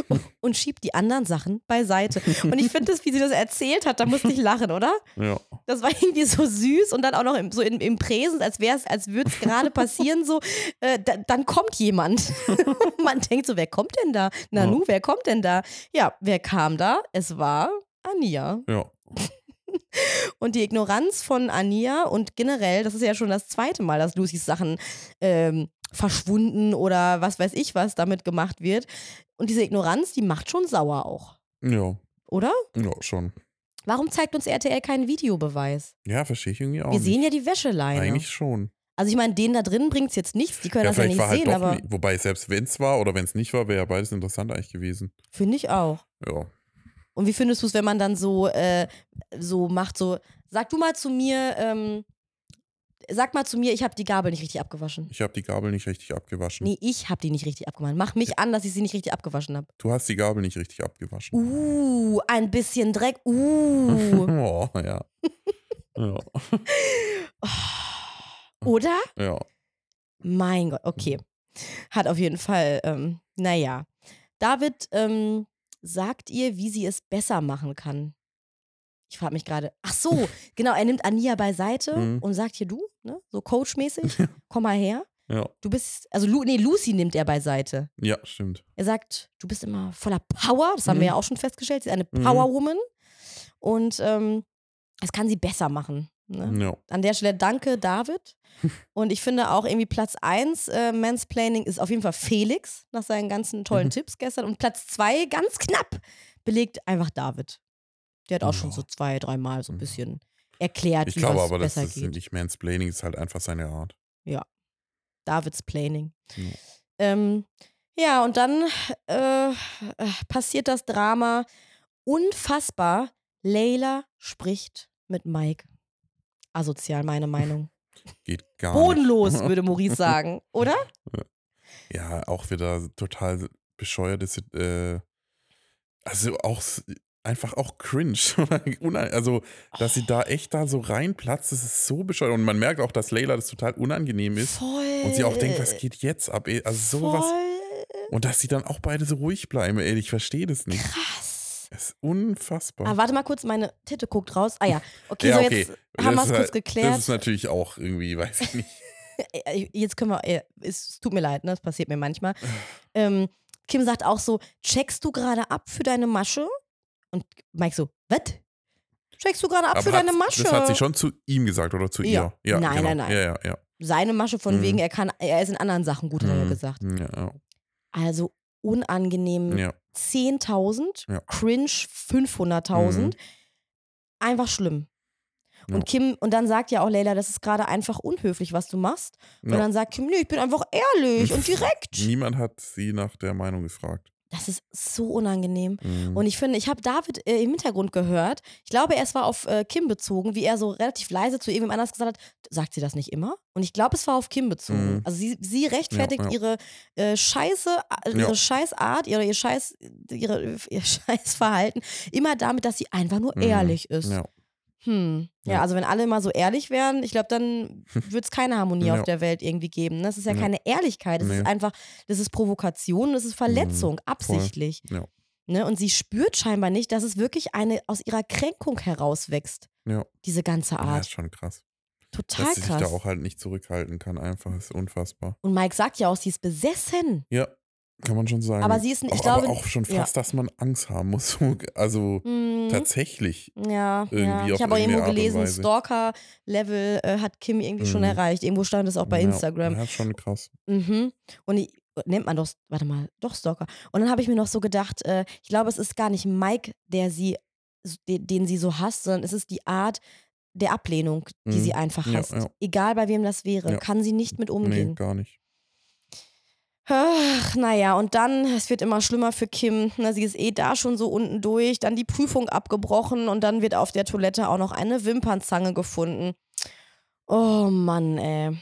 und, und schiebt die anderen Sachen beiseite. Und ich finde das, wie sie das erzählt hat, da musste ich lachen, oder? Ja. Das war irgendwie so süß und dann auch noch im, so in, im Präsens, als wäre es, als würde es gerade passieren, so, äh, da, dann kommt jemand. Und man denkt so, wer kommt denn da? Nanu, wer kommt denn da? Ja, wer kam da? Es war Ania. Ja. Und die Ignoranz von Ania und generell, das ist ja schon das zweite Mal, dass Lucys Sachen ähm, verschwunden oder was weiß ich was damit gemacht wird. Und diese Ignoranz, die macht schon sauer auch, Ja. oder? Ja, schon. Warum zeigt uns RTL keinen Videobeweis? Ja, verstehe ich irgendwie auch. Wir nicht. sehen ja die Wäscheleine. Eigentlich schon. Also ich meine, denen da drin bringt es jetzt nichts, die können Ja, das ja nicht halt sehen, aber nicht. Wobei, selbst wenn es war oder wenn es nicht war, wäre ja beides interessant eigentlich gewesen. finde ich auch. Ja. Und wie findest du es, wenn man dann so, äh, so macht, so, sag du mal zu mir, ähm, sag mal zu mir, ich habe die Gabel nicht richtig abgewaschen. Ich habe die Gabel nicht richtig abgewaschen. Nee, ich habe die nicht richtig abgewaschen. Mach mich an, dass ich sie nicht richtig abgewaschen habe. Du hast die Gabel nicht richtig abgewaschen. Uh, ein bisschen Dreck. Uh. Oh, ja. ja. Oder? Ja. Mein Gott, okay. Hat auf jeden Fall, ähm, naja. David ähm, sagt ihr, wie sie es besser machen kann. Ich frage mich gerade, ach so, genau, er nimmt Ania beiseite Mhm. und sagt hier, du, ne, so coachmäßig, komm mal her. Ja. Du bist, also Lu, nee, Lucy nimmt er beiseite. Ja, stimmt. Er sagt, du bist immer voller Power, das haben Mhm. wir ja auch schon festgestellt, sie ist eine Mhm. Powerwoman und ähm, das kann sie besser machen. Ne? Ja. An der Stelle danke, David. Und ich finde auch irgendwie Platz 1 äh, Mansplaining ist auf jeden Fall Felix nach seinen ganzen tollen Mhm. Tipps gestern. Und Platz 2 ganz knapp belegt einfach David. Der hat auch schon Ja. so zwei, dreimal so ein Mhm. bisschen erklärt, Ich wie glaube aber, das besser ist geht. nicht Mansplaining, ist halt einfach seine Art. Davids Planning. Ja. Ähm, ja, und dann äh, passiert das Drama. Unfassbar. Leila spricht mit Mike. Asozial, meine Meinung. Geht gar Bodenlos, nicht. würde Maurice sagen, oder? Ja, auch wieder total bescheuertes, äh, also auch einfach auch cringe. also, dass sie da echt da so reinplatzt, das ist so bescheuert. Und man merkt auch, dass Layla das total unangenehm ist. Voll. Und sie auch denkt, was geht jetzt ab? ey? Also sowas. Voll Und dass sie dann auch beide so ruhig bleiben, ey, ich verstehe das nicht. krass. Es ist unfassbar. Ah, warte mal kurz, meine Titte guckt raus. Ah ja, okay, ja, so okay. jetzt haben wir Das es kurz halt- geklärt. Das ist natürlich auch irgendwie, weiß ich nicht. Jetzt können wir, äh, es, tut mir leid, ne? das passiert mir manchmal. Ähm, Kim sagt auch so, checkst du gerade ab für deine Masche? Und Mike so, was? Checkst du gerade ab für hat- deine Masche? Das hat sie schon zu ihm gesagt oder zu Ja. ihr? Ja, Nein, genau. nein, nein. Ja, ja, ja. Seine Masche von Mhm. wegen, er kann, er ist in anderen Sachen gut, hat er Mhm. gesagt. Ja. Also unangenehm ja. 10.000, Ja. cringe 500.000. Einfach schlimm. Ja. Und Kim, und dann sagt ja auch Leila, das ist gerade einfach unhöflich, was du machst. Und Ja. dann sagt Kim, nee, ich bin einfach ehrlich und direkt. Niemand hat sie nach der Meinung gefragt. Das ist so unangenehm. Mhm. Und ich finde, ich habe David äh, im Hintergrund gehört. Ich glaube, es war auf äh, Kim bezogen, wie er so relativ leise zu irgendjemand anders gesagt hat, sagt sie das nicht immer? Und ich glaube, es war auf Kim bezogen. Mhm. Also sie, sie rechtfertigt Ja, ja. ihre äh, Scheiße, äh, ihre Ja. Scheißart, ihre, ihr Scheiß, ihre, ihr Scheißverhalten immer damit, dass sie einfach nur Mhm. ehrlich ist. ja. Hm. Ja, Ja. also wenn alle immer so ehrlich wären, ich glaube, dann würde es keine Harmonie Ja. auf der Welt irgendwie geben. ne? Das ist ja Ja. keine Ehrlichkeit. Das Nee. ist einfach, das ist Provokation, das ist Verletzung, absichtlich. Ja. Ne? Und sie spürt scheinbar nicht, dass es wirklich eine aus ihrer Kränkung herauswächst, Ja. diese ganze ja, Art. ist schon krass. Total dass sie sich da krass. auch halt nicht zurückhalten kann. Einfach ist unfassbar. Und Mike sagt ja auch, sie ist besessen. Ja, kann man schon sagen. Aber sie ist, ich auch, glaube, auch schon ja. fast, dass man Angst haben muss. So, Also Mhm. tatsächlich. Ja, irgendwie ja. ich habe auch irgendwo gelesen. Stalker-Level äh, hat Kim irgendwie schon Mhm. erreicht. Irgendwo stand es auch bei ja, Instagram. Ja, schon krass. Mhm. Und ich, nennt man doch, warte mal, doch Stalker. Und dann habe ich mir noch so gedacht, äh, ich glaube, es ist gar nicht Mike, der sie, den, den sie so hasst, sondern es ist die Art der Ablehnung, die Mhm. sie einfach Ja, hasst. ja. Egal bei wem das wäre, Ja. kann sie nicht mit Nee, umgehen. gar nicht. Ach, naja, und dann, es wird immer schlimmer für Kim. Na, sie ist eh da schon so unten durch, dann die Prüfung abgebrochen und dann wird auf der Toilette auch noch eine Wimpernzange gefunden. Oh Mann, ey.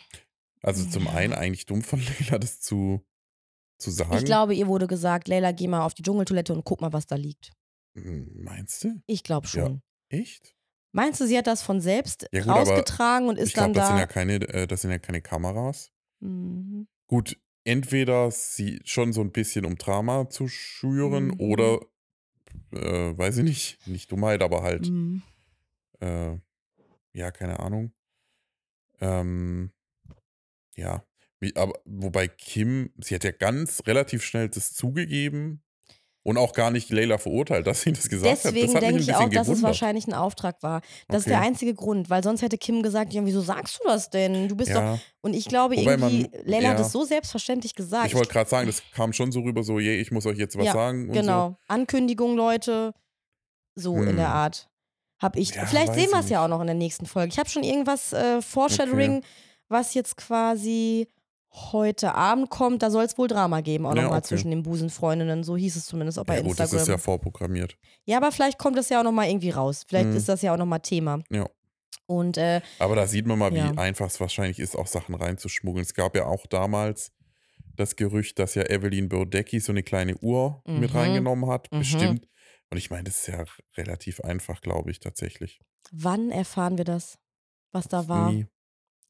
Also zum Ja. einen eigentlich dumm von Leila, das zu, zu sagen. Ich glaube, ihr wurde gesagt, Leila, geh mal auf die Dschungeltoilette und guck mal, was da liegt. Hm, Meinst du? Ich glaube schon. Echt? Meinst du, sie hat das von selbst Ja gut, aber rausgetragen und ist Ich glaube, dann das sind da? ja keine, äh, das sind ja keine Kameras. Mhm. Gut, entweder sie schon so ein bisschen um Drama zu schüren Mhm. oder äh, weiß ich nicht, nicht Dummheit, aber halt, Mhm. äh, ja, keine Ahnung. Ähm, ja, wie, aber wobei Kim, sie hat ja ganz relativ schnell das zugegeben und auch gar nicht Leila verurteilt, dass sie das gesagt hat. Deswegen hat mich denke ich auch, dass es gewundert. wahrscheinlich ein Auftrag war. Das ist der Okay. einzige Grund, weil sonst hätte Kim gesagt, ja, wieso sagst du das denn? Du bist doch. Ja, Und ich glaube Wobei irgendwie, man- Leila hat ja. es so selbstverständlich gesagt. ich wollte gerade sagen, das kam schon so rüber, so, je, ich muss euch jetzt was Ja, sagen genau. Ankündigung, Leute. So in Hm. der Art. Hab ich. Vielleicht sehen wir es ja auch noch in der nächsten Folge. Ich habe schon irgendwas äh, Foreshadowing, was jetzt quasi heute Abend kommt. Da soll es wohl Drama geben, auch Ja, nochmal okay. zwischen den Busenfreundinnen. So hieß es zumindest auch bei Ja gut, das Instagram. ist ja vorprogrammiert. Ja, aber vielleicht kommt das ja auch nochmal irgendwie raus. Vielleicht Mhm. ist das ja auch nochmal Thema. Ja. Und äh, Aber da sieht man mal, wie Ja. einfach es wahrscheinlich ist, auch Sachen reinzuschmuggeln. Es gab ja auch damals das Gerücht, dass ja Evelyn Burdecki so eine kleine Uhr mit Mhm. reingenommen hat, Mhm. bestimmt. Und ich meine, das ist ja relativ einfach, glaube ich, tatsächlich. wann erfahren wir das? Was da war? Nie.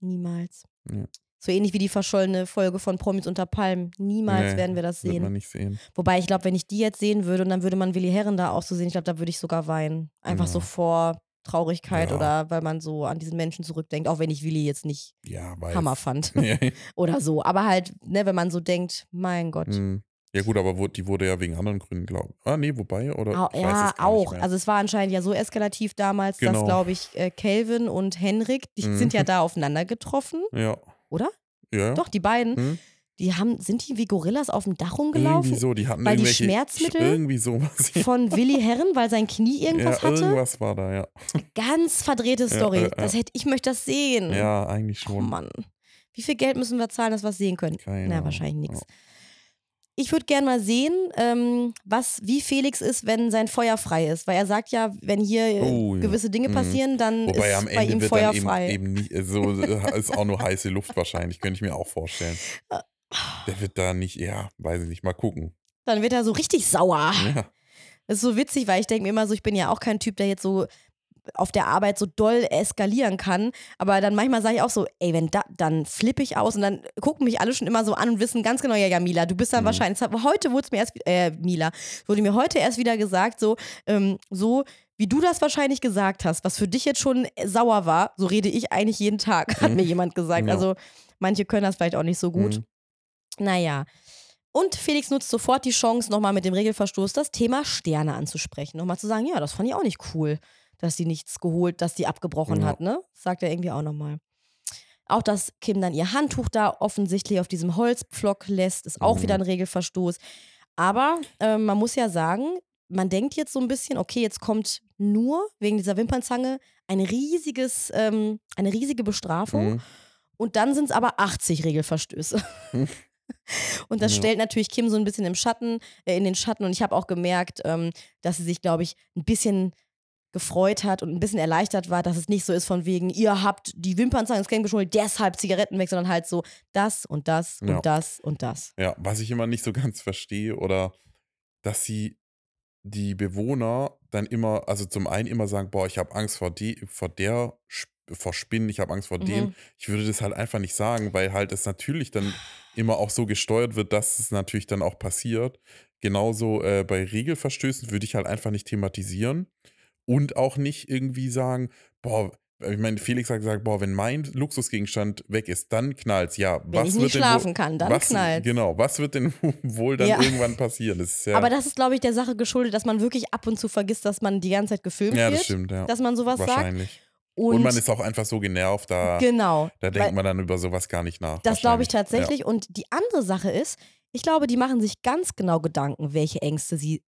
Niemals. Ja. So ähnlich wie die verschollene Folge von Promis unter Palmen. Niemals Nee, werden wir das sehen. nicht sehen. Wobei ich glaube, wenn ich die jetzt sehen würde und dann würde man Willi Herren da auch so sehen, ich glaube, da würde ich sogar weinen. Einfach so Ja. vor Traurigkeit Ja. oder weil man so an diesen Menschen zurückdenkt, auch wenn ich Willi jetzt nicht Ja. Hammer fand oder so. Aber halt, ne, wenn man so denkt, mein Gott. hm. ja, gut, aber die wurde ja wegen anderen Gründen, glaube ich. Ah, nee, wobei, oder? Ich ja, auch. Also es war anscheinend ja so eskalativ damals, dass, Genau. glaube ich, äh, Kelvin und Henrik, die Mhm. sind ja da aufeinander getroffen, ja. Oder? Ja. Doch, die beiden. Hm? Die haben, sind die wie Gorillas auf dem Dach rumgelaufen? Irgendwie so, die hatten Weil die. Schmerzmittel Irgendwie sowas. Von Willi Herren, weil sein Knie irgendwas ja, hatte? irgendwas war da, ja. Ganz verdrehte Story. ja. Das hätte, ich möchte das sehen. Ja, eigentlich Oh schon. Mann. Wie viel Geld müssen wir zahlen, dass wir es sehen können? Keine Na, wahrscheinlich nichts. Ich würde gerne mal sehen, ähm, was, wie Felix ist, wenn sein Feuer frei ist. Weil er sagt ja, wenn hier Oh, ja. gewisse Dinge Mhm. passieren, dann Wobei ist bei ihm wird Feuer eben, frei. eben nicht, äh, so äh, ist auch nur heiße Luft wahrscheinlich, könnte ich mir auch vorstellen. Äh. Der wird da nicht, ja, weiß ich nicht, mal gucken. Dann wird er so richtig sauer. Ja, Das ist so witzig, weil ich denke mir immer so, ich bin ja auch kein Typ, der jetzt so auf der Arbeit so doll eskalieren kann. Aber dann manchmal sage ich auch so, ey, wenn da, dann flippe ich aus und dann gucken mich alle schon immer so an und wissen ganz genau, ja, ja, Mila, du bist dann Mhm. wahrscheinlich, heute wurde es mir erst, äh, Mila, wurde mir heute erst wieder gesagt, so, ähm, so, wie du das wahrscheinlich gesagt hast, was für dich jetzt schon sauer war, so rede ich eigentlich jeden Tag, hat Mhm. mir jemand gesagt. Ja. Also manche können das vielleicht auch nicht so gut. Mhm. Naja. Und Felix nutzt sofort die Chance, nochmal mit dem Regelverstoß das Thema Sterne anzusprechen. Nochmal zu sagen, ja, das fand ich auch nicht cool, dass die nichts geholt, dass die abgebrochen Ja. hat, ne? Sagt er irgendwie auch nochmal. Auch, dass Kim dann ihr Handtuch da offensichtlich auf diesem Holzpflock lässt, ist auch Mhm. wieder ein Regelverstoß. Aber ähm, man muss ja sagen, man denkt jetzt so ein bisschen, okay, jetzt kommt nur wegen dieser Wimpernzange ein riesiges, ähm, eine riesige Bestrafung. Mhm. Und dann sind es aber 80 Regelverstöße. Und das Ja. stellt natürlich Kim so ein bisschen im Schatten, äh, in den Schatten. Und ich habe auch gemerkt, ähm, dass sie sich, glaube ich, ein bisschen gefreut hat und ein bisschen erleichtert war, dass es nicht so ist von wegen, ihr habt die Wimpernzange ins Game geschummelt, deshalb Zigaretten weg, sondern halt so das und das Ja. und das und das. Ja, was ich immer nicht so ganz verstehe, oder dass sie die Bewohner dann immer, also zum einen immer sagen, boah, ich habe Angst vor, die, vor der, vor Spinnen, ich habe Angst vor dem. Mhm. Ich würde das halt einfach nicht sagen, weil halt es natürlich dann immer auch so gesteuert wird, dass es natürlich dann auch passiert. Genauso äh, bei Regelverstößen würde ich halt einfach nicht thematisieren und auch nicht irgendwie sagen, boah, ich meine, Felix hat gesagt, boah, wenn mein Luxusgegenstand weg ist, dann knallt's. Ja, Wenn was ich wird nicht denn schlafen wohl, kann, dann was, knallt. Genau, was wird denn wohl dann Ja. irgendwann passieren? Das ist ja, Aber das ist, glaube ich, der Sache geschuldet, dass man wirklich ab und zu vergisst, dass man die ganze Zeit gefilmt ja, das wird, stimmt, ja. dass man sowas sagt. Wahrscheinlich. Und, Und, man ist auch einfach so genervt, da, genau. da denkt man dann über sowas gar nicht nach. Das glaube ich tatsächlich. Und die andere Sache ist, ich glaube, die machen sich ganz genau Gedanken, welche Ängste sie Ja.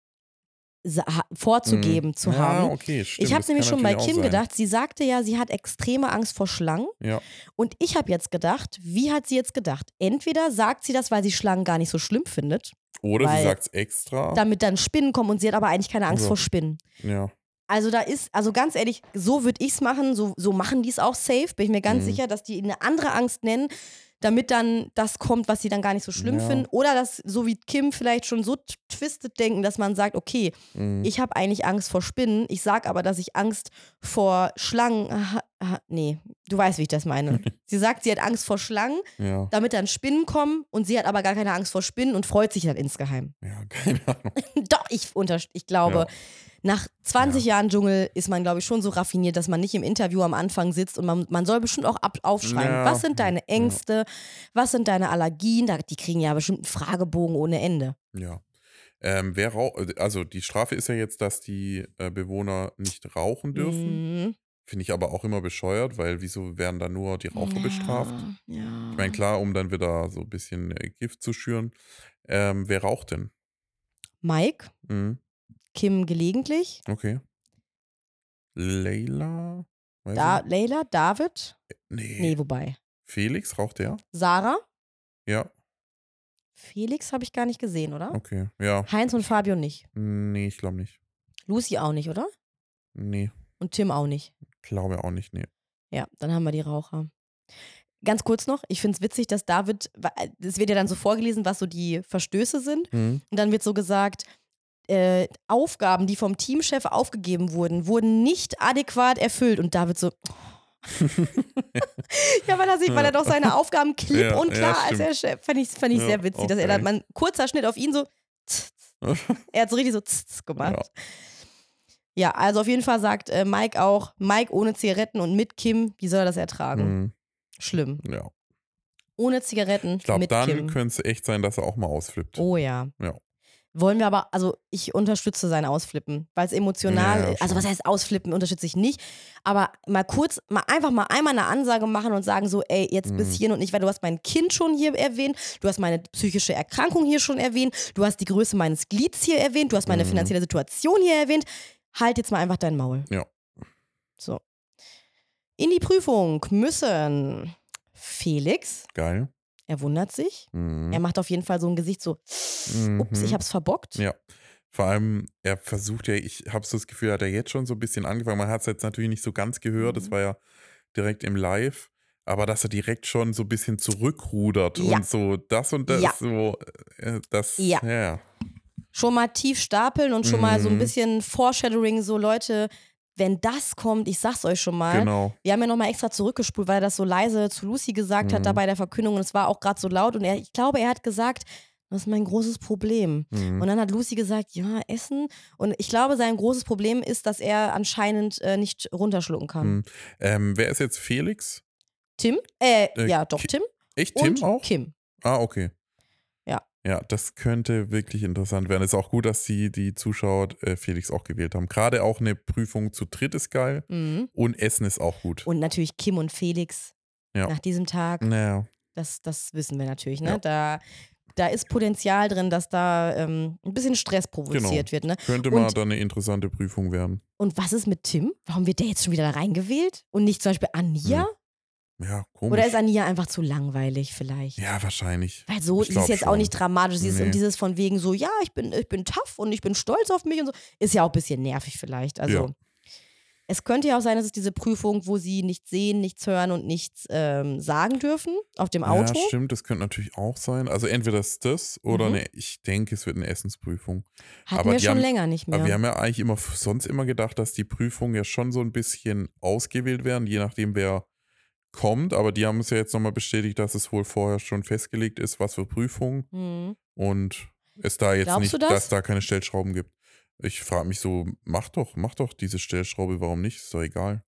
Vorzugeben Mhm. zu ja, haben. okay, stimmt. ich habe nämlich schon bei Kim gedacht, sie sagte ja, sie hat extreme Angst vor Schlangen. Ja, Und ich habe jetzt gedacht, wie hat sie jetzt gedacht? Entweder sagt sie das, weil sie Schlangen gar nicht so schlimm findet, oder sie sagt es extra. damit dann Spinnen kommen und sie hat aber eigentlich keine Angst Ja. vor Spinnen. ja. Also da ist, also ganz ehrlich, so würde ich es machen, so, so machen die es auch safe, bin ich mir ganz Mhm. sicher, dass die eine andere Angst nennen, damit dann das kommt, was sie dann gar nicht so schlimm Ja. finden. Oder dass, so wie Kim vielleicht schon so t- twisted denken, dass man sagt, okay, Mhm. ich habe eigentlich Angst vor Spinnen, ich sage aber, dass ich Angst vor Schlangen, aha, aha, nee, du weißt, wie ich das meine. sie sagt, sie hat Angst vor Schlangen, ja. damit dann Spinnen kommen und sie hat aber gar keine Angst vor Spinnen und freut sich dann insgeheim. ja, keine Ahnung. Doch, ich, unter, ich glaube, Ja. Nach 20 Jahren Dschungel ist man, glaube ich, schon so raffiniert, dass man nicht im Interview am Anfang sitzt und man, man soll bestimmt auch ab, aufschreiben, Ja. was sind deine Ängste, was sind deine Allergien, da, die kriegen ja bestimmt einen Fragebogen ohne Ende. Ja. Ähm, wer also die Strafe ist ja jetzt, dass die äh, Bewohner nicht rauchen dürfen. Mhm. Finde ich aber auch immer bescheuert, weil wieso werden da nur die Raucher bestraft? Ja. Ich meine, klar, um dann wieder so ein bisschen äh, Gift zu schüren. Ähm, wer raucht denn? Mike, Mhm. Kim gelegentlich, Okay. Leila? Da, Leila, David, nicht. nee. nee, wobei, Felix raucht der? Sarah, Ja, Felix habe ich gar nicht gesehen, oder? okay. Ja. Heinz und Fabio nicht. Nee, ich glaube nicht. Lucy auch nicht, oder? Nee, Und Tim auch nicht. glaube auch nicht. Nee. Ja, dann haben wir die Raucher. Ganz kurz noch, ich finde es witzig, dass David, es wird ja dann so vorgelesen, was so die Verstöße sind. Mhm. Und dann wird so gesagt, äh, Aufgaben, die vom Teamchef aufgegeben wurden, wurden nicht adäquat erfüllt. Und David so. ja, weil er sieht, weil er doch seine Aufgaben klipp Ja, und ja, klar als stimmt. der Chef. Fand ich, fand ich Ja, sehr witzig, dass er okay. dann mal ein kurzer Schnitt auf ihn so. tz, tz. Er hat so richtig so tz, gemacht. Ja. also auf jeden Fall sagt äh, Mike auch, Mike ohne Zigaretten und mit Kim, wie soll er das ertragen? Mhm. Schlimm. Ja. Ohne Zigaretten Ich glaube, dann könnte es echt sein, dass er auch mal ausflippt. Oh ja. Ja. Wollen wir aber, also ich unterstütze sein Ausflippen, weil es emotional, Ja, ja, also was heißt Ausflippen, unterstütze ich nicht, aber mal kurz, mal einfach mal einmal eine Ansage machen und sagen so, ey, jetzt bis Mhm. hierhin und nicht, weil du hast mein Kind schon hier erwähnt, du hast meine psychische Erkrankung hier schon erwähnt, du hast die Größe meines Glieds hier erwähnt, du hast meine Mhm. finanzielle Situation hier erwähnt, halt jetzt mal einfach dein Maul. Ja. So. In die Prüfung müssen Felix, Geil. Er wundert sich, Mhm. er macht auf jeden Fall so ein Gesicht so, ups, Mhm. ich hab's verbockt. Ja. Vor allem, er versucht ja, ich habe so das Gefühl, hat er jetzt schon so ein bisschen angefangen. Man hat es jetzt natürlich nicht so ganz gehört, das Mhm. war ja direkt im Live. Aber dass er direkt schon so ein bisschen zurückrudert Ja. und so das und das Ja. so, äh, das, Ja. ja. schon mal tief stapeln und schon mal so ein Mhm. bisschen Foreshadowing, so Leute, wenn das kommt, ich sag's euch schon mal. Genau. Wir haben ja nochmal extra zurückgespult, weil er das so leise zu Lucy gesagt hat, Mhm. da bei der Verkündung und es war auch gerade so laut und er, ich glaube, er hat gesagt, das ist mein großes Problem. Mhm. Und dann hat Lucy gesagt, ja, Essen. Und ich glaube, sein großes Problem ist, dass er anscheinend äh, nicht runterschlucken kann. Mhm. Ähm, wer ist jetzt Felix? Tim? Äh, Äh, ja, doch, Ki- Tim. Echt Tim und auch? Kim. Ah, okay. Ja. Das könnte wirklich interessant werden. Es ist auch gut, dass sie die Zuschauer äh, Felix auch gewählt haben. Gerade auch eine Prüfung zu dritt ist geil Mhm. und Essen ist auch gut. Und natürlich Kim und Felix Ja. nach diesem Tag. naja. Das, das wissen wir natürlich, ne? Ja. Da, da ist Potenzial drin, dass da ähm, ein bisschen Stress provoziert wird, ne? Könnte mal Und- dann eine interessante Prüfung werden. Und was ist mit Tim? Warum wird der jetzt schon wieder da reingewählt? Und nicht zum Beispiel Ania? Hm, Ja, komisch. Oder ist Ania einfach zu langweilig vielleicht? ja, wahrscheinlich. Weil so, Ich sie ist jetzt auch schon. nicht dramatisch. Sie ist Nee. und dieses von wegen so, ja, ich bin, ich bin tough und ich bin stolz auf mich und so. Ist ja auch ein bisschen nervig vielleicht. Also Ja. es könnte ja auch sein, dass es diese Prüfung, wo sie nichts sehen, nichts hören und nichts ähm, sagen dürfen auf dem Auto. Ja, stimmt, das könnte natürlich auch sein. Also entweder ist das oder Mhm. eine, ich denke, es wird eine Essensprüfung. Hatten aber wir schon haben- länger nicht mehr. Aber wir haben ja eigentlich immer sonst immer gedacht, dass die Prüfungen ja schon so ein bisschen ausgewählt werden, je nachdem wer kommt. Aber die haben es ja jetzt nochmal bestätigt, dass es wohl vorher schon festgelegt ist, was für Prüfungen Mhm. und es da jetzt Glaubst nicht, das? dass da keine Stellschrauben gibt. Ich frage mich so, mach doch, mach doch diese Stellschraube, warum nicht? Ist doch egal.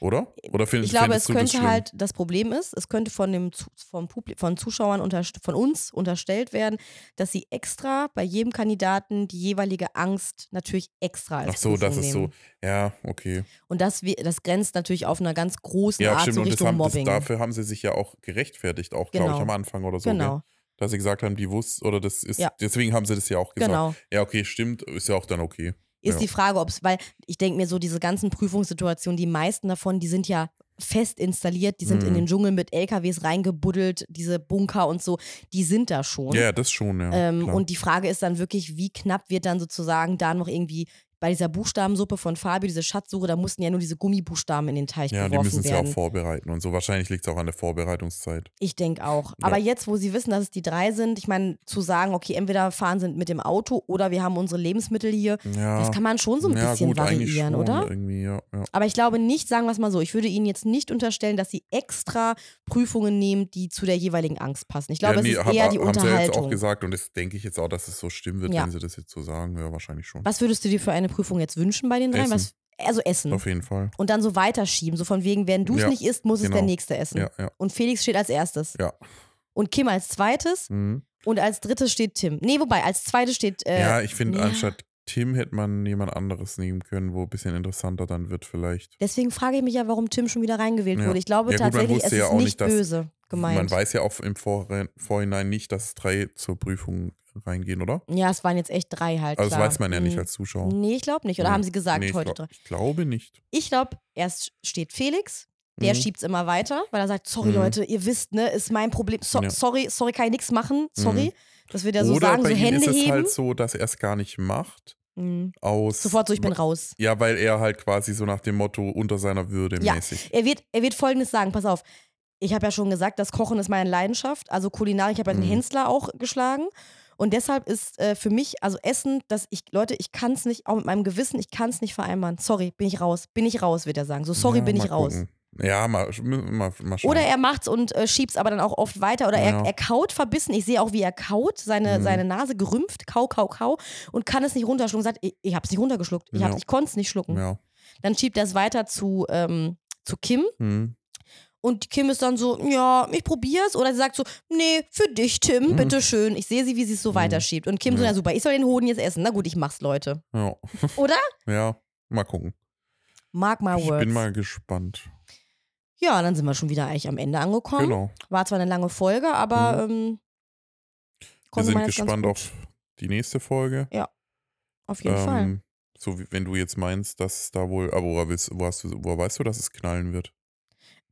Oder? Oder find, ich glaube, es das könnte halt, das Problem ist, es könnte von, dem, Zu- vom Publi von Zuschauern, von uns unterstellt werden, dass sie extra bei jedem Kandidaten die jeweilige Angst natürlich extra als Ach so, Prüfung das ist nehmen. so. Ja, okay. Und das, das grenzt natürlich auf einer ganz großen Ja, Art stimmt. Und das Richtung haben, das, Mobbing. dafür haben sie sich ja auch gerechtfertigt, auch, glaube ich, Genau. am Anfang oder so. genau, Gell? Dass sie gesagt haben, die wussten, oder das ist, Ja. deswegen haben sie das ja auch gesagt. genau. Ja, okay, stimmt, ist ja auch dann okay. Ist Ja. die Frage, ob es, weil ich denke mir so, diese ganzen Prüfungssituationen, die meisten davon, die sind ja fest installiert, die sind in Mhm. den Dschungel mit LKWs reingebuddelt, diese Bunker und so, die sind da schon. Ja, das schon, ja. Ähm, und die Frage ist dann wirklich, wie knapp wird dann sozusagen da noch irgendwie bei dieser Buchstabensuppe von Fabio, diese Schatzsuche, da mussten ja nur diese Gummibuchstaben in den Teich ja, die geworfen müssen es ja auch werden. vorbereiten und so. Wahrscheinlich liegt es auch an der Vorbereitungszeit. ich denke auch. Ja. Aber jetzt, wo sie wissen, dass es die drei sind, ich meine, zu sagen, okay, entweder fahren sie mit dem Auto oder wir haben unsere Lebensmittel hier, Ja, das kann man schon so ein bisschen gut, variieren, schon, oder? Irgendwie, ja, ja. Aber ich glaube nicht, sagen wir es mal so, ich würde Ihnen jetzt nicht unterstellen, dass Sie extra Prüfungen nehmen, die zu der jeweiligen Angst passen. Ich glaube, nee, es ist hab- eher die haben sie ja jetzt auch Unterhaltung. gesagt und das denke ich jetzt auch, dass es so stimmen wird, wenn sie das jetzt so sagen. Ja, wahrscheinlich schon. Was würdest du dir für eine Prüfung jetzt wünschen bei den dreien? Was, also Essen. Auf jeden Fall. Und dann so weiterschieben, so von wegen, wenn du es Ja, nicht isst, muss es genau. der Nächste essen. Ja, ja, Und Felix steht als erstes. ja. Und Kim als zweites. Mhm. Und als drittes steht Tim. Nee, wobei, als zweites steht. Äh, ja, ich finde, anstatt Tim hätte man jemand anderes nehmen können, wo ein bisschen interessanter dann wird vielleicht. Deswegen frage ich mich ja, warum Tim schon wieder reingewählt wurde. Ich glaube gut, tatsächlich, es ist ja auch nicht, böse gemeint. Man weiß ja auch im Vorhinein nicht, dass drei zur Prüfung reingehen, oder? ja, es waren jetzt echt drei halt. Also das klar. weiß man ja nicht Mhm. als Zuschauer. Nee, ich glaube nicht. Oder Nee. haben sie gesagt, nee, ich, heute glaub, drei? ich glaube nicht. Ich glaube, erst steht Felix. Der Mhm. schiebt es immer weiter, weil er sagt, sorry Mhm. Leute, ihr wisst, ne, ist mein Problem. So, Ja. Sorry, sorry, kann ich nichts machen. Sorry. Mhm. Das wird er so Oder sagen, bei so ihm Hände ist es heben. halt so, dass er es gar nicht macht. Mhm. Aus Sofort so, ich bin raus. Ja, weil er halt quasi so nach dem Motto unter seiner Würde Ja. mäßig. Er wird, er wird folgendes sagen, pass auf. Ich habe ja schon gesagt, das Kochen ist meine Leidenschaft. Also Kulinarik, ich habe ja den Mhm. Hensler auch geschlagen. Und deshalb ist äh, für mich, also Essen, dass ich, Leute, ich kann es nicht, auch mit meinem Gewissen, ich kann es nicht vereinbaren. Sorry, bin ich raus. Bin ich raus, wird er sagen. So, sorry, ja, bin ich raus. gucken. Ja, mal, mal, mal schauen. Oder er macht's und äh, schiebt's aber dann auch oft weiter. Oder er, Ja. er kaut verbissen. Ich sehe auch, wie er kaut, seine, Mhm. seine Nase gerümpft, kau, kau, kau und kann es nicht runterschlucken. Sagt, ich, ich hab's nicht runtergeschluckt. Ich, Ja. ich konnte es nicht schlucken. Ja. Dann schiebt er es weiter zu, ähm, zu Kim. Hm. Und Kim ist dann so, ja, ich probier's. Oder sie sagt so, nee, für dich, Tim, Mhm. bitteschön. Ich sehe sie, wie sie es so Mhm. weiterschiebt. Und Kim so, Ja. ja super, ich soll den Hoden jetzt essen. Na gut, ich mach's, Leute. ja. Oder? Ja, mal gucken. Mark my Ich words. bin mal gespannt. ja, dann sind wir schon wieder eigentlich am Ende angekommen. Genau. War zwar eine lange Folge, aber ähm, Wir sind gespannt auf die nächste Folge. Auf jeden Fall. Ähm, so wie wenn du jetzt meinst, dass da wohl, aber woher, willst, wo hast du, woher weißt du, dass es knallen wird?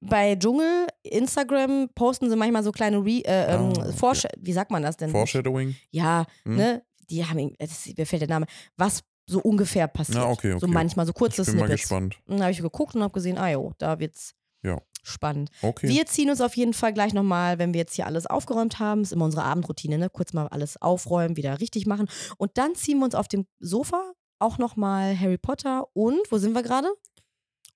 Bei Dschungel, Instagram posten sie manchmal so kleine Re äh, ähm, Ah, okay. Wie sagt man das denn? Foreshadowing? Ja, Hm? ne? Die haben, das, mir fällt der Name, was so ungefähr passiert. Ah, okay, So okay. manchmal, so kurze Ich bin mal Snippets. gespannt. Und dann habe ich geguckt und habe gesehen, ah jo, da wird's Ja. spannend. Okay. Wir ziehen uns auf jeden Fall gleich nochmal, wenn wir jetzt hier alles aufgeräumt haben, ist immer unsere Abendroutine, ne? Kurz mal alles aufräumen, wieder richtig machen. Und dann ziehen wir uns auf dem Sofa auch nochmal Harry Potter und, wo sind wir gerade?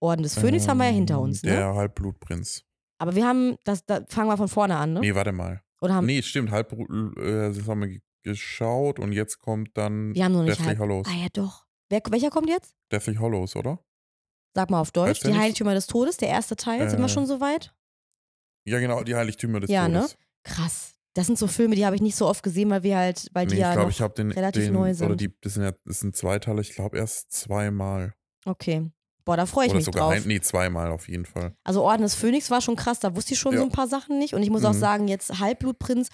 Orden des Phönix haben wir ja hinter Ähm, uns, ne? Der Halbblutprinz. Aber wir haben, das, da fangen wir von vorne an, ne? Nee, warte mal. Oder haben, Nee, stimmt. Halbblut, äh, das haben wir ge- geschaut und jetzt kommt dann wir haben noch nicht Deathly halb. Hollows. Ah ja, doch. Wer, welcher kommt jetzt? Deathly Hollows, oder? Sag mal auf Deutsch. Heißt Die Heiligtümer des Todes, der erste Teil. Sind wir Äh, schon so weit? Ja, genau, die Heiligtümer des Ja, ne? Todes. Krass. Das sind so Filme, die habe ich nicht so oft gesehen, weil wir halt, weil die Nee, ich ja glaube, noch, ich den, relativ den neu oder sind. die, das sind ja, das sind zwei Teile, ich glaube erst zweimal. Okay. Boah, da freue ich Oder mich sogar drauf. ein, nee, zweimal auf jeden Fall. Also Orden des Phönix war schon krass, da wusste ich schon Ja. so ein paar Sachen nicht. Und ich muss auch Mhm. sagen, jetzt Halbblutprinz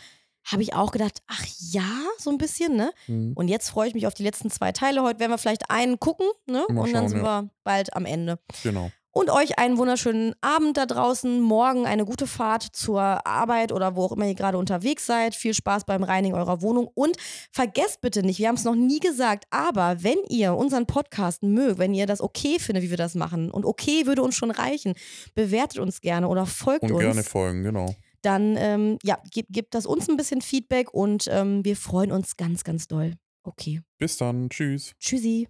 habe ich auch gedacht, ach ja, so ein bisschen, ne? Mhm. Und jetzt freue ich mich auf die letzten zwei Teile. Heute werden wir vielleicht einen gucken, ne? Mal Und dann schauen, sind ja. wir bald am Ende. Genau. Und euch einen wunderschönen Abend da draußen. Morgen eine gute Fahrt zur Arbeit oder wo auch immer ihr gerade unterwegs seid. Viel Spaß beim Reinigen eurer Wohnung. Und vergesst bitte nicht, wir haben es noch nie gesagt, aber wenn ihr unseren Podcast mögt, wenn ihr das okay findet, wie wir das machen, und okay würde uns schon reichen, bewertet uns gerne oder folgt Und uns. gerne folgen, genau. Dann ähm, ja, gibt, gibt das uns ein bisschen Feedback und ähm, wir freuen uns ganz, ganz doll. Okay. Bis dann. Tschüss. Tschüssi.